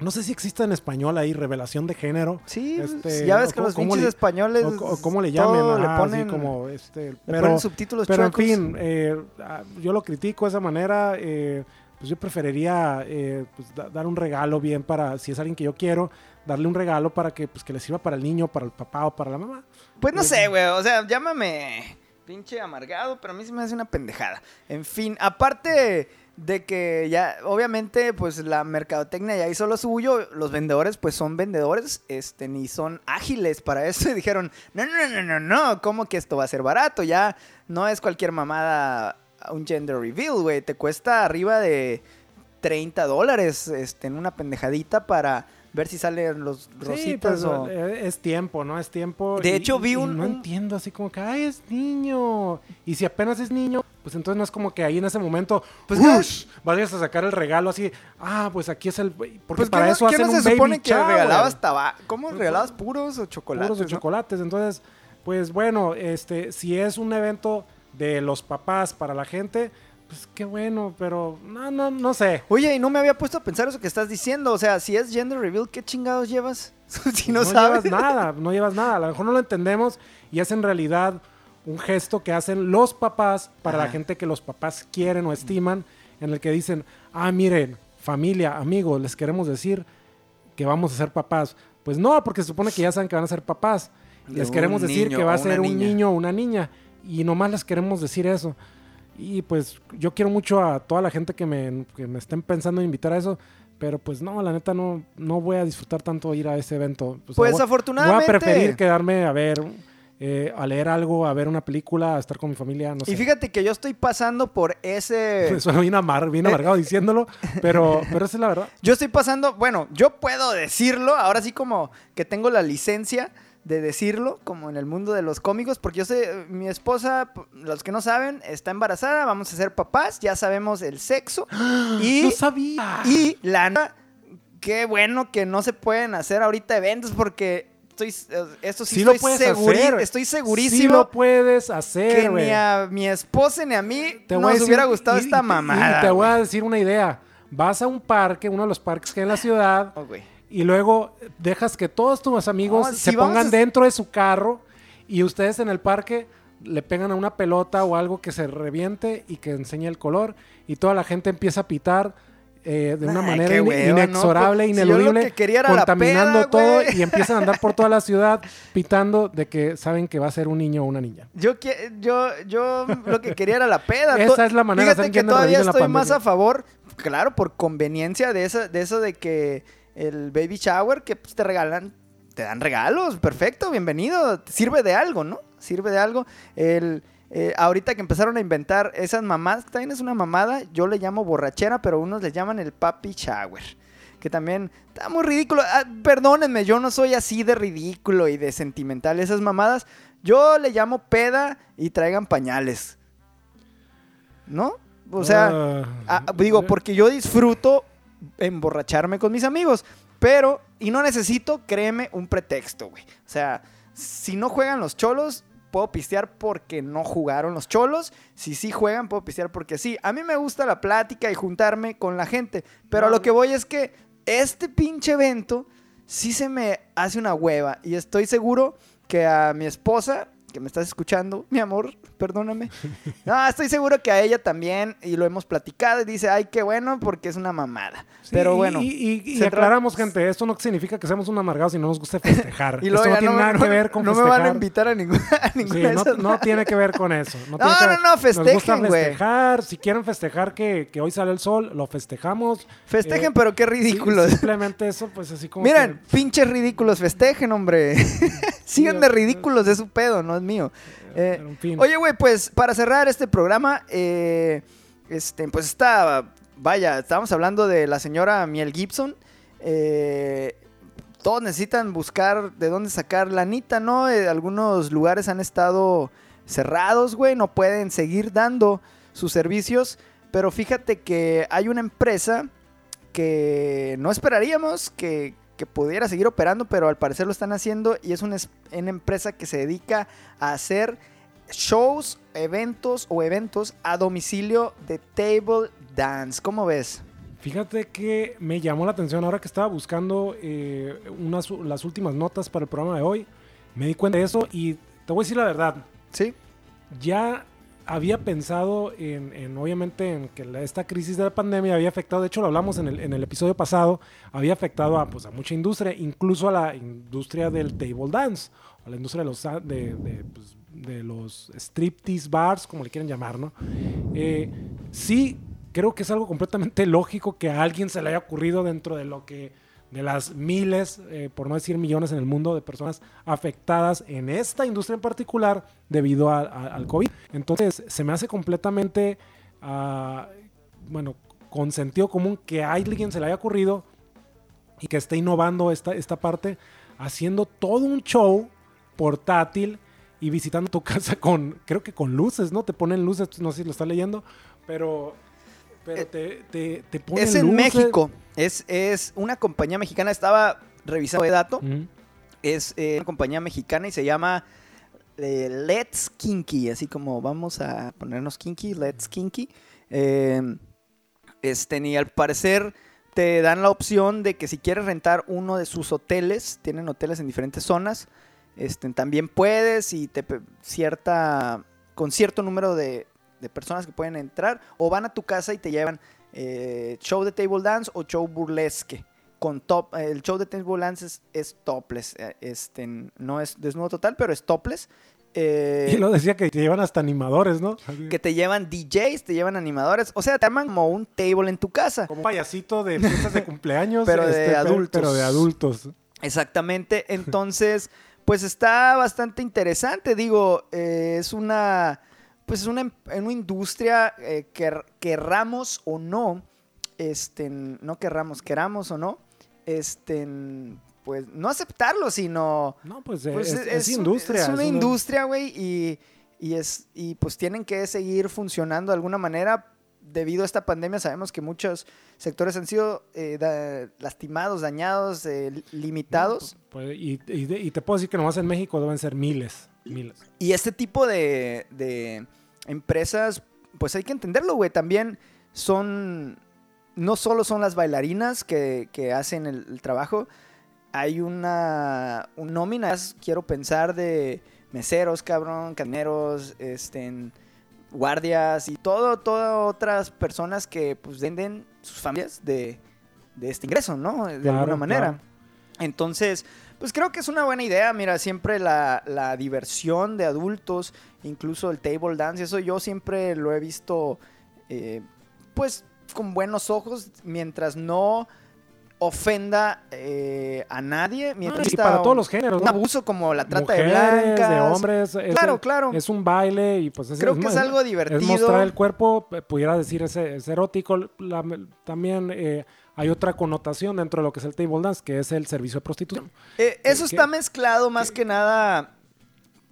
[SPEAKER 1] No sé si existe en español ahí, revelación de género.
[SPEAKER 2] Sí,
[SPEAKER 1] Este,
[SPEAKER 2] ya ves que los pinches
[SPEAKER 1] le-
[SPEAKER 2] españoles.
[SPEAKER 1] O, o cómo le
[SPEAKER 2] todo
[SPEAKER 1] llamen,
[SPEAKER 2] le
[SPEAKER 1] ajá, así
[SPEAKER 2] ponen,
[SPEAKER 1] como este,
[SPEAKER 2] le
[SPEAKER 1] pero,
[SPEAKER 2] ponen subtítulos
[SPEAKER 1] pero en fin, eh, ah, yo lo critico de esa manera. eh, pues yo preferiría eh, pues, da- dar un regalo bien para, si es alguien que yo quiero, darle un regalo para que, pues, que le sirva para el niño, para el papá o para la mamá.
[SPEAKER 2] Pues no sé, güey. O sea, llámame pinche amargado, pero a mí se me hace una pendejada. En fin, aparte de que ya, obviamente, pues la mercadotecnia ya hizo lo suyo. Los vendedores, pues son vendedores, este, ni son ágiles para [LAUGHS] eso. Y dijeron, no, no, no, no, no, ¿cómo que esto va a ser barato? Ya no es cualquier mamada un gender reveal, güey. Te cuesta arriba de 30 dólares este, en una pendejadita para ver si salen los
[SPEAKER 1] Sí,
[SPEAKER 2] rositas
[SPEAKER 1] pues,
[SPEAKER 2] o...
[SPEAKER 1] eh, es tiempo, ¿no? Es tiempo.
[SPEAKER 2] De
[SPEAKER 1] y-
[SPEAKER 2] hecho, vi un-
[SPEAKER 1] No entiendo, así como que, ay, es niño. Y si apenas es niño, pues entonces no es como que ahí en ese momento,
[SPEAKER 2] Pues,
[SPEAKER 1] pues,
[SPEAKER 2] ¿qué?
[SPEAKER 1] vayas a sacar el regalo así, ah, pues aquí es el. Porque
[SPEAKER 2] Pues
[SPEAKER 1] para
[SPEAKER 2] ¿qué
[SPEAKER 1] eso hacen
[SPEAKER 2] no
[SPEAKER 1] un
[SPEAKER 2] se supone
[SPEAKER 1] baby
[SPEAKER 2] que
[SPEAKER 1] shower.
[SPEAKER 2] regalabas tabaco? ¿Cómo
[SPEAKER 1] Pues,
[SPEAKER 2] regalabas puros o chocolates?
[SPEAKER 1] puros de
[SPEAKER 2] no?
[SPEAKER 1] chocolates. Entonces, pues bueno, este, si es un evento de los papás para la gente, pues qué bueno, pero no, no, no sé.
[SPEAKER 2] Oye, y no me había puesto a pensar eso que estás diciendo. O sea, si es gender reveal, ¿qué chingados llevas? [LAUGHS] si no,
[SPEAKER 1] no
[SPEAKER 2] sabes.
[SPEAKER 1] llevas nada, no llevas nada. A lo mejor no lo entendemos y es en realidad un gesto que hacen los papás para la gente que los papás quieren o estiman, en el que dicen, ah, miren, familia, amigos, les queremos decir que vamos a ser papás. Pues no, porque se supone que ya saben que van a ser papás.
[SPEAKER 2] De
[SPEAKER 1] Les queremos decir que va a ser un
[SPEAKER 2] niña.
[SPEAKER 1] niño o una niña. Y nomás les queremos decir eso. Y pues yo quiero mucho a toda la gente que me, que me estén pensando en invitar a eso. Pero pues no, la neta no, no voy a disfrutar tanto ir a ese evento. O sea,
[SPEAKER 2] Pues
[SPEAKER 1] voy-
[SPEAKER 2] afortunadamente.
[SPEAKER 1] Voy a preferir quedarme a ver, eh, a leer algo, a ver una película, a estar con mi familia, no sé.
[SPEAKER 2] Y fíjate que yo estoy pasando por ese... [LAUGHS]
[SPEAKER 1] Suena bien, amar, bien amargado [LAUGHS] diciéndolo, pero, pero esa es la verdad.
[SPEAKER 2] Yo estoy pasando, bueno, yo puedo decirlo, ahora sí como que tengo la licencia de decirlo, como en el mundo de los cómicos, porque yo sé, mi esposa, los que no saben, está embarazada, vamos a ser papás, ya sabemos el sexo [GASPS] y,
[SPEAKER 1] No sabía.
[SPEAKER 2] y la qué bueno que no se pueden hacer ahorita eventos porque estoy, esto sí,
[SPEAKER 1] Sí lo
[SPEAKER 2] estoy,
[SPEAKER 1] puedes
[SPEAKER 2] seguri-
[SPEAKER 1] hacer.
[SPEAKER 2] estoy
[SPEAKER 1] Sí
[SPEAKER 2] segurísimo
[SPEAKER 1] lo puedes hacer,
[SPEAKER 2] que ni a mi esposa ni a mí
[SPEAKER 1] Te
[SPEAKER 2] nos
[SPEAKER 1] decir-
[SPEAKER 2] hubiera gustado
[SPEAKER 1] y-
[SPEAKER 2] esta mamada.
[SPEAKER 1] Y te voy a decir una idea. Vas a un parque, uno de los parques que hay en la ciudad,
[SPEAKER 2] Oh.
[SPEAKER 1] Y luego dejas que todos tus amigos
[SPEAKER 2] No,
[SPEAKER 1] se
[SPEAKER 2] si
[SPEAKER 1] pongan
[SPEAKER 2] a-
[SPEAKER 1] dentro de su carro y ustedes en el parque le pegan a una pelota o algo que se reviente y que enseñe el color y toda la gente empieza a pitar eh, de una
[SPEAKER 2] Ay,
[SPEAKER 1] manera inexorable,
[SPEAKER 2] Pues, si
[SPEAKER 1] ineludible,
[SPEAKER 2] que era la
[SPEAKER 1] contaminando
[SPEAKER 2] peda,
[SPEAKER 1] todo y empiezan a andar por toda la [LAUGHS] ciudad pitando de que saben que va a ser un niño o una niña.
[SPEAKER 2] Yo, yo, yo lo que quería era la peda. [LAUGHS]
[SPEAKER 1] Esa es la manera de
[SPEAKER 2] Fíjate que todavía estoy más a favor, claro, por conveniencia de eso, de eso de que el baby shower que pues, te regalan, te dan regalos, perfecto, bienvenido, sirve de algo, ¿no? Sirve de algo. El, eh, ahorita que empezaron a inventar esas mamadas, que también es una mamada, yo le llamo borrachera, pero unos le llaman el papi shower. Que también está muy ridículo. Ah, perdónenme, yo no soy así de ridículo y de sentimental. Esas mamadas, yo le llamo peda y traigan pañales. ¿No? O sea,
[SPEAKER 1] Ah,
[SPEAKER 2] ah, digo, porque yo disfruto emborracharme con mis amigos. Pero, y no necesito, créeme, un pretexto, güey. O sea, si no juegan los cholos, puedo pistear porque no jugaron los cholos. Si sí juegan, puedo pistear porque sí. A mí me gusta la plática y juntarme con la gente. Pero a lo que voy es que este pinche evento sí se me hace una hueva. Y estoy seguro que a mi esposa, que me estás escuchando, mi amor, perdóname. [LAUGHS] No, estoy seguro que a ella también, y lo hemos platicado, y dice, ay, qué bueno, porque es una mamada.
[SPEAKER 1] Sí,
[SPEAKER 2] Pero bueno.
[SPEAKER 1] Y, y- aclaramos, gente, esto no significa que seamos un amargados y no nos guste [LAUGHS] festejar.
[SPEAKER 2] Y luego
[SPEAKER 1] esto no tiene
[SPEAKER 2] me-
[SPEAKER 1] nada que ver con
[SPEAKER 2] no me
[SPEAKER 1] festejar.
[SPEAKER 2] van a invitar a ninguna, a
[SPEAKER 1] Sí,
[SPEAKER 2] de
[SPEAKER 1] no,
[SPEAKER 2] esas
[SPEAKER 1] no tiene que ver con eso. No, [LAUGHS]
[SPEAKER 2] No,
[SPEAKER 1] tiene que
[SPEAKER 2] no, no,
[SPEAKER 1] Nos gusta
[SPEAKER 2] festejen,
[SPEAKER 1] festejar. Si quieren festejar que, que hoy sale el sol, lo festejamos.
[SPEAKER 2] Festejen,
[SPEAKER 1] Eh,
[SPEAKER 2] pero qué
[SPEAKER 1] Sí,
[SPEAKER 2] ridículos.
[SPEAKER 1] simplemente eso, pues así como.
[SPEAKER 2] Miren,
[SPEAKER 1] que-
[SPEAKER 2] pinches ridículos, festejen, hombre. Sigan de ridículos, es su pedo, no mío. Eh. Oye, güey, pues para cerrar este programa, eh, este, pues está, vaya, estábamos hablando de la señora Miel Gibson. eh, todos necesitan buscar de dónde sacar la anita, ¿no? Eh, algunos lugares han estado cerrados, güey, no pueden seguir dando sus servicios. Pero fíjate que hay una empresa que no esperaríamos que, que pudiera seguir operando, pero al parecer lo están haciendo y es una, es- una empresa que se dedica a hacer shows, eventos o eventos a domicilio de table dance. ¿Cómo ves?
[SPEAKER 1] Fíjate que me llamó la atención ahora que estaba buscando eh, unas, las últimas notas para el programa de hoy. Me di cuenta de eso y te voy a decir la verdad.
[SPEAKER 2] Sí.
[SPEAKER 1] Ya había pensado en, en, obviamente, en que esta crisis de la pandemia había afectado, de hecho lo hablamos en el, episodio pasado, había afectado a, pues, a mucha industria, incluso a la industria del table dance, a la industria de los, de, de, pues, los striptease bars, como le quieren llamar, ¿no? Eh, sí, creo que es algo completamente lógico que a alguien se le haya ocurrido dentro de lo que de las miles, eh, por no decir millones en el mundo de personas afectadas en esta industria en particular debido al COVID. Entonces, se me hace completamente, ah, bueno, con sentido común que a alguien se le haya ocurrido y que esté innovando esta, esta parte, haciendo todo un show portátil y visitando tu [LAUGHS] casa con, creo que con luces, ¿no? Te ponen luces, no sé si lo está leyendo, pero, pero
[SPEAKER 2] Eh,
[SPEAKER 1] te, te, te ponen
[SPEAKER 2] Es en
[SPEAKER 1] luces.
[SPEAKER 2] México. Es, es una compañía mexicana. Estaba revisando de dato. Es eh, una compañía mexicana y se llama eh, Let's Kinky. Así como vamos a ponernos kinky, Let's Kinky. Eh, este, y al parecer te dan la opción de que si quieres rentar uno de sus hoteles, tienen hoteles en diferentes zonas, este, también puedes y te cierta con cierto número de, de personas que pueden entrar o van a tu casa y te llevan eh, show de table dance o show burlesque. Con top, el show de table dance es, es topless, eh, este, no es desnudo total, pero es topless. Eh,
[SPEAKER 1] Y lo decía que te llevan hasta animadores, ¿no?
[SPEAKER 2] que te llevan DJs, te llevan animadores, o sea, te arman como un table en tu casa.
[SPEAKER 1] Como un payasito de fiestas de cumpleaños. [LAUGHS]
[SPEAKER 2] Pero de
[SPEAKER 1] pe-
[SPEAKER 2] adultos.
[SPEAKER 1] Pero de adultos.
[SPEAKER 2] Exactamente, entonces, pues está bastante interesante, digo, eh, es una, pues es una, em- una industria eh, que querramos o no, este, no querramos, queramos o no, este, pues no aceptarlo, sino
[SPEAKER 1] No, pues,
[SPEAKER 2] pues
[SPEAKER 1] es, es
[SPEAKER 2] un-
[SPEAKER 1] industria.
[SPEAKER 2] Es una industria, güey, y, y, es, y pues tienen que seguir funcionando de alguna manera. Debido a esta pandemia sabemos que muchos sectores han sido eh, da- lastimados, dañados, eh, li- limitados.
[SPEAKER 1] Pues, y, y y te puedo decir que nomás en México deben ser miles. Miles.
[SPEAKER 2] Y este tipo de, de empresas, pues hay que entenderlo, güey. También son, no solo son las bailarinas que, que hacen el, el trabajo, hay una un nómina, quiero pensar, de meseros, cabrón, caneros, este, guardias y todo, todas otras personas que pues venden sus familias de, de este ingreso, ¿no? De
[SPEAKER 1] Claro,
[SPEAKER 2] alguna manera.
[SPEAKER 1] claro.
[SPEAKER 2] Entonces, pues creo que es una buena idea. Mira, siempre la, la diversión de adultos, incluso el table dance, eso yo siempre lo he visto, eh, pues, con buenos ojos, mientras no ofenda eh, a nadie. Mientras
[SPEAKER 1] y
[SPEAKER 2] está
[SPEAKER 1] para todos los géneros,
[SPEAKER 2] Un abuso como la trata
[SPEAKER 1] Mujeres,
[SPEAKER 2] de blancas.
[SPEAKER 1] de hombres. es-
[SPEAKER 2] Claro, claro.
[SPEAKER 1] Es un baile y pues es,
[SPEAKER 2] Creo que es algo
[SPEAKER 1] Es
[SPEAKER 2] divertido.
[SPEAKER 1] mostrar el cuerpo, p- pudiera decir, es, es erótico. La- también eh, hay otra connotación dentro de lo que es el table dance, que es el servicio de prostitución.
[SPEAKER 2] Eh, eso
[SPEAKER 1] ¿Qué-
[SPEAKER 2] está mezclado más que nada.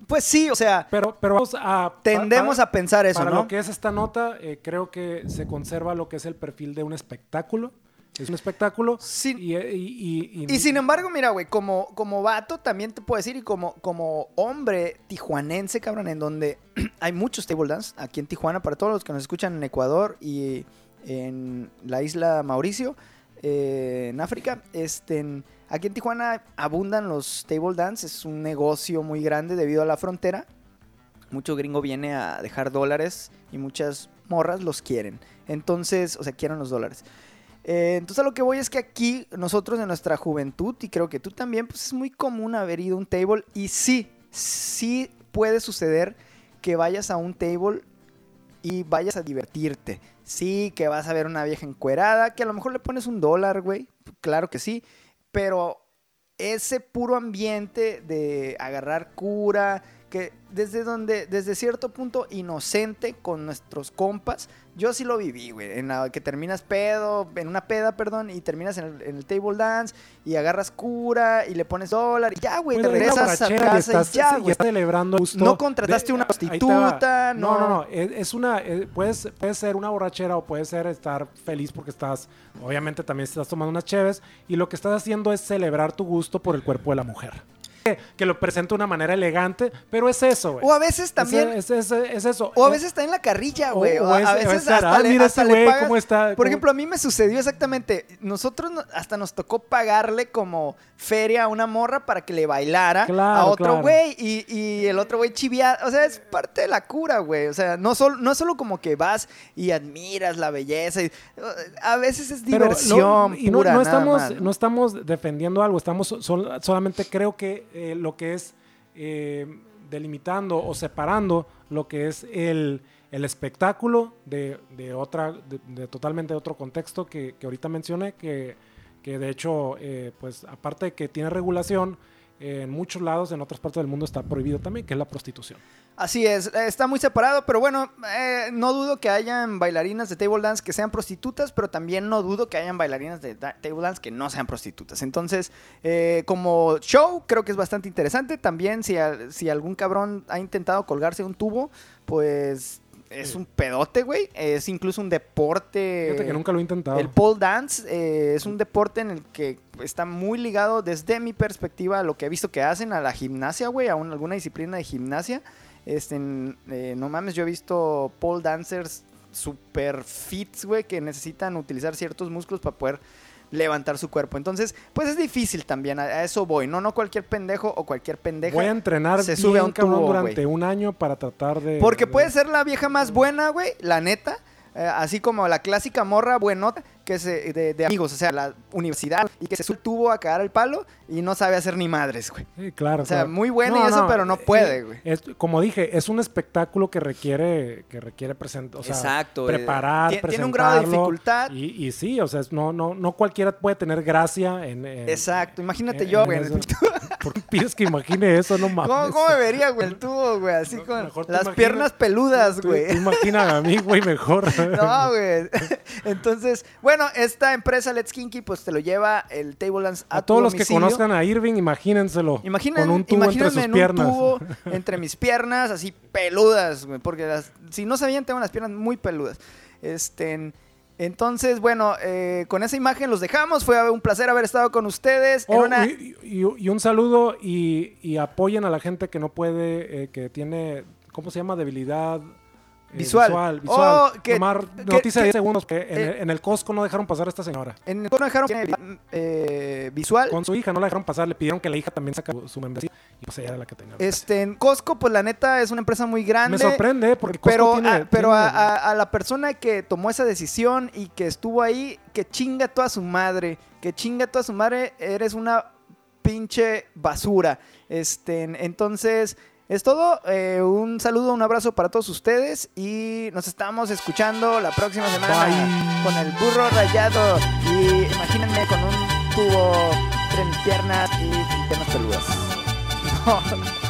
[SPEAKER 2] Pues sí, o sea,
[SPEAKER 1] Pero, pero vamos a...
[SPEAKER 2] tendemos a pensar eso,
[SPEAKER 1] Para
[SPEAKER 2] ¿no?
[SPEAKER 1] lo que es esta nota, eh, creo que se conserva lo que es el perfil de un espectáculo. Es un espectáculo.
[SPEAKER 2] Sí.
[SPEAKER 1] Y, y- y- y-
[SPEAKER 2] Y sin embargo, mira, güey, como, como vato también te puedo decir, y como, como hombre tijuanense, cabrón, en donde [CLEARS THROAT] hay muchos table dance aquí en Tijuana, para todos los que nos escuchan en Ecuador y en la isla Mauricio, eh, en África, este, aquí en Tijuana abundan los table dance, es un negocio muy grande debido a la frontera. mucho gringo viene a dejar dólares y muchas morras los quieren. Entonces, o sea, quieren los dólares. Eh, entonces a lo que voy es que aquí nosotros en nuestra juventud, y creo que tú también, pues es muy común haber ido a un table y sí, sí puede suceder que vayas a un table y vayas a divertirte. Sí, que vas a ver una vieja encuerada, que a lo mejor le pones un dólar, güey, claro que sí, pero ese puro ambiente de agarrar cura, que desde donde, desde cierto punto inocente con nuestros compas, yo sí lo viví, güey, en la que terminas pedo, en una peda, perdón, y terminas en el, table dance y agarras cura y le pones dólar y ya, güey, te regresas a casa y ya, güey.
[SPEAKER 1] celebrando
[SPEAKER 2] No contrataste una prostituta,
[SPEAKER 1] no. No, no, es, una, eh, puedes, puede ser una borrachera o puede ser estar feliz porque estás, obviamente también estás tomando unas cheves y lo que estás haciendo es celebrar tu gusto por el cuerpo de la mujer que lo presenta de una manera elegante, pero es eso, güey.
[SPEAKER 2] O a veces también.
[SPEAKER 1] Es, eso.
[SPEAKER 2] O a veces está en la carrilla, güey. O, a veces
[SPEAKER 1] hasta, le, mira ese güey, cómo está.
[SPEAKER 2] Por ejemplo, a mí me sucedió exactamente. Nosotros hasta nos tocó pagarle como feria a una morra para que le bailara a otro güey y, el otro güey chivia. O sea, es parte de la cura, güey. O sea, no solo, no solo como que vas y admiras la belleza. a veces es diversión.
[SPEAKER 1] y no, estamos, no estamos defendiendo algo, estamos solamente creo que eh, lo que es eh, delimitando o separando lo que es el, espectáculo de, otra, de, totalmente otro contexto que, ahorita mencioné, que, que de hecho, eh, pues aparte de que tiene regulación, en muchos lados, en otras partes del mundo está prohibido también, que es la prostitución.
[SPEAKER 2] Así es, está muy separado, pero bueno, eh, no dudo que hayan bailarinas de table dance que sean prostitutas, pero también no dudo que hayan bailarinas de table dance que no sean prostitutas. Entonces, eh, como show, creo que es bastante interesante. También, si, si algún cabrón ha intentado colgarse un tubo, pues es un pedote, güey. Es incluso un deporte.
[SPEAKER 1] Fíjate que nunca lo he intentado.
[SPEAKER 2] El pole dance eh, es un deporte en el que está muy ligado, desde mi perspectiva, a lo que he visto que hacen, a la gimnasia, güey, a alguna disciplina de gimnasia. Este, eh, no mames, yo he visto pole dancers super fits, güey, que necesitan utilizar ciertos músculos para poder levantar su cuerpo. Entonces, pues es difícil también, a, eso voy. No, no cualquier pendejo o cualquier pendeja.
[SPEAKER 1] Voy a entrenar se sube a un tubo, durante un año para tratar de.
[SPEAKER 2] Porque puede ser la vieja más buena, güey, la neta. Eh, así como la clásica morra buenota que es de, amigos, o sea, la universidad y que se tuvo a cagar el palo y no sabe hacer ni madres, güey.
[SPEAKER 1] Sí, claro.
[SPEAKER 2] O sea, muy bueno y eso, pero no puede,
[SPEAKER 1] eh,
[SPEAKER 2] güey.
[SPEAKER 1] como dije, es un espectáculo que requiere que requiere presentar, o sea, Exacto, eh, preparar,
[SPEAKER 2] tiene un grado de dificultad.
[SPEAKER 1] Y, y, sí, o sea, no, no, no cualquiera puede tener gracia en...
[SPEAKER 2] Exacto, imagínate yo, güey. [LAUGHS]
[SPEAKER 1] ¿Por qué pides que imagine eso? No mames.
[SPEAKER 2] ¿Cómo, cómo me vería, güey, el tubo, güey? Así con las piernas peludas, güey.
[SPEAKER 1] Imagina a mí, güey, mejor. [LAUGHS]
[SPEAKER 2] no, güey. [LAUGHS] Entonces, bueno, esta empresa Let's Kinky, pues te lo lleva el Table Dance
[SPEAKER 1] a, a todos los que conozcan a Irving, imagínenselo.
[SPEAKER 2] con un tubo entre sus piernas. Un tubo [LAUGHS] entre mis piernas, así peludas, porque si no sabían, tengo las piernas muy peludas. Este, entonces, bueno, eh, con esa imagen los dejamos. Fue un placer haber estado con ustedes.
[SPEAKER 1] Oh, y, un saludo y, apoyen a la gente que no puede, eh, que tiene, ¿cómo se llama? Debilidad
[SPEAKER 2] Visual.
[SPEAKER 1] Visual, oh, Tomar noticia de 10 segundos. Que eh, en, el Costco no dejaron pasar a esta señora.
[SPEAKER 2] En el Costco no dejaron eh, visual.
[SPEAKER 1] Con su hija no la dejaron pasar. Le pidieron que la hija también saca su membresía. Y pues ella era la que tenía.
[SPEAKER 2] Este, en Costco, pues la neta es una empresa muy grande.
[SPEAKER 1] Me sorprende porque Costco
[SPEAKER 2] pero,
[SPEAKER 1] tiene,
[SPEAKER 2] a, pero A, la persona que tomó esa decisión y que estuvo ahí, que chinga toda su madre. Que chinga toda su madre. Eres una pinche basura. Este, entonces, es todo. Eh, un saludo, un abrazo para todos ustedes y nos estamos escuchando la próxima semana con el burro rayado. Y imagínense con un tubo entre piernas y piernas peludas. [LAUGHS]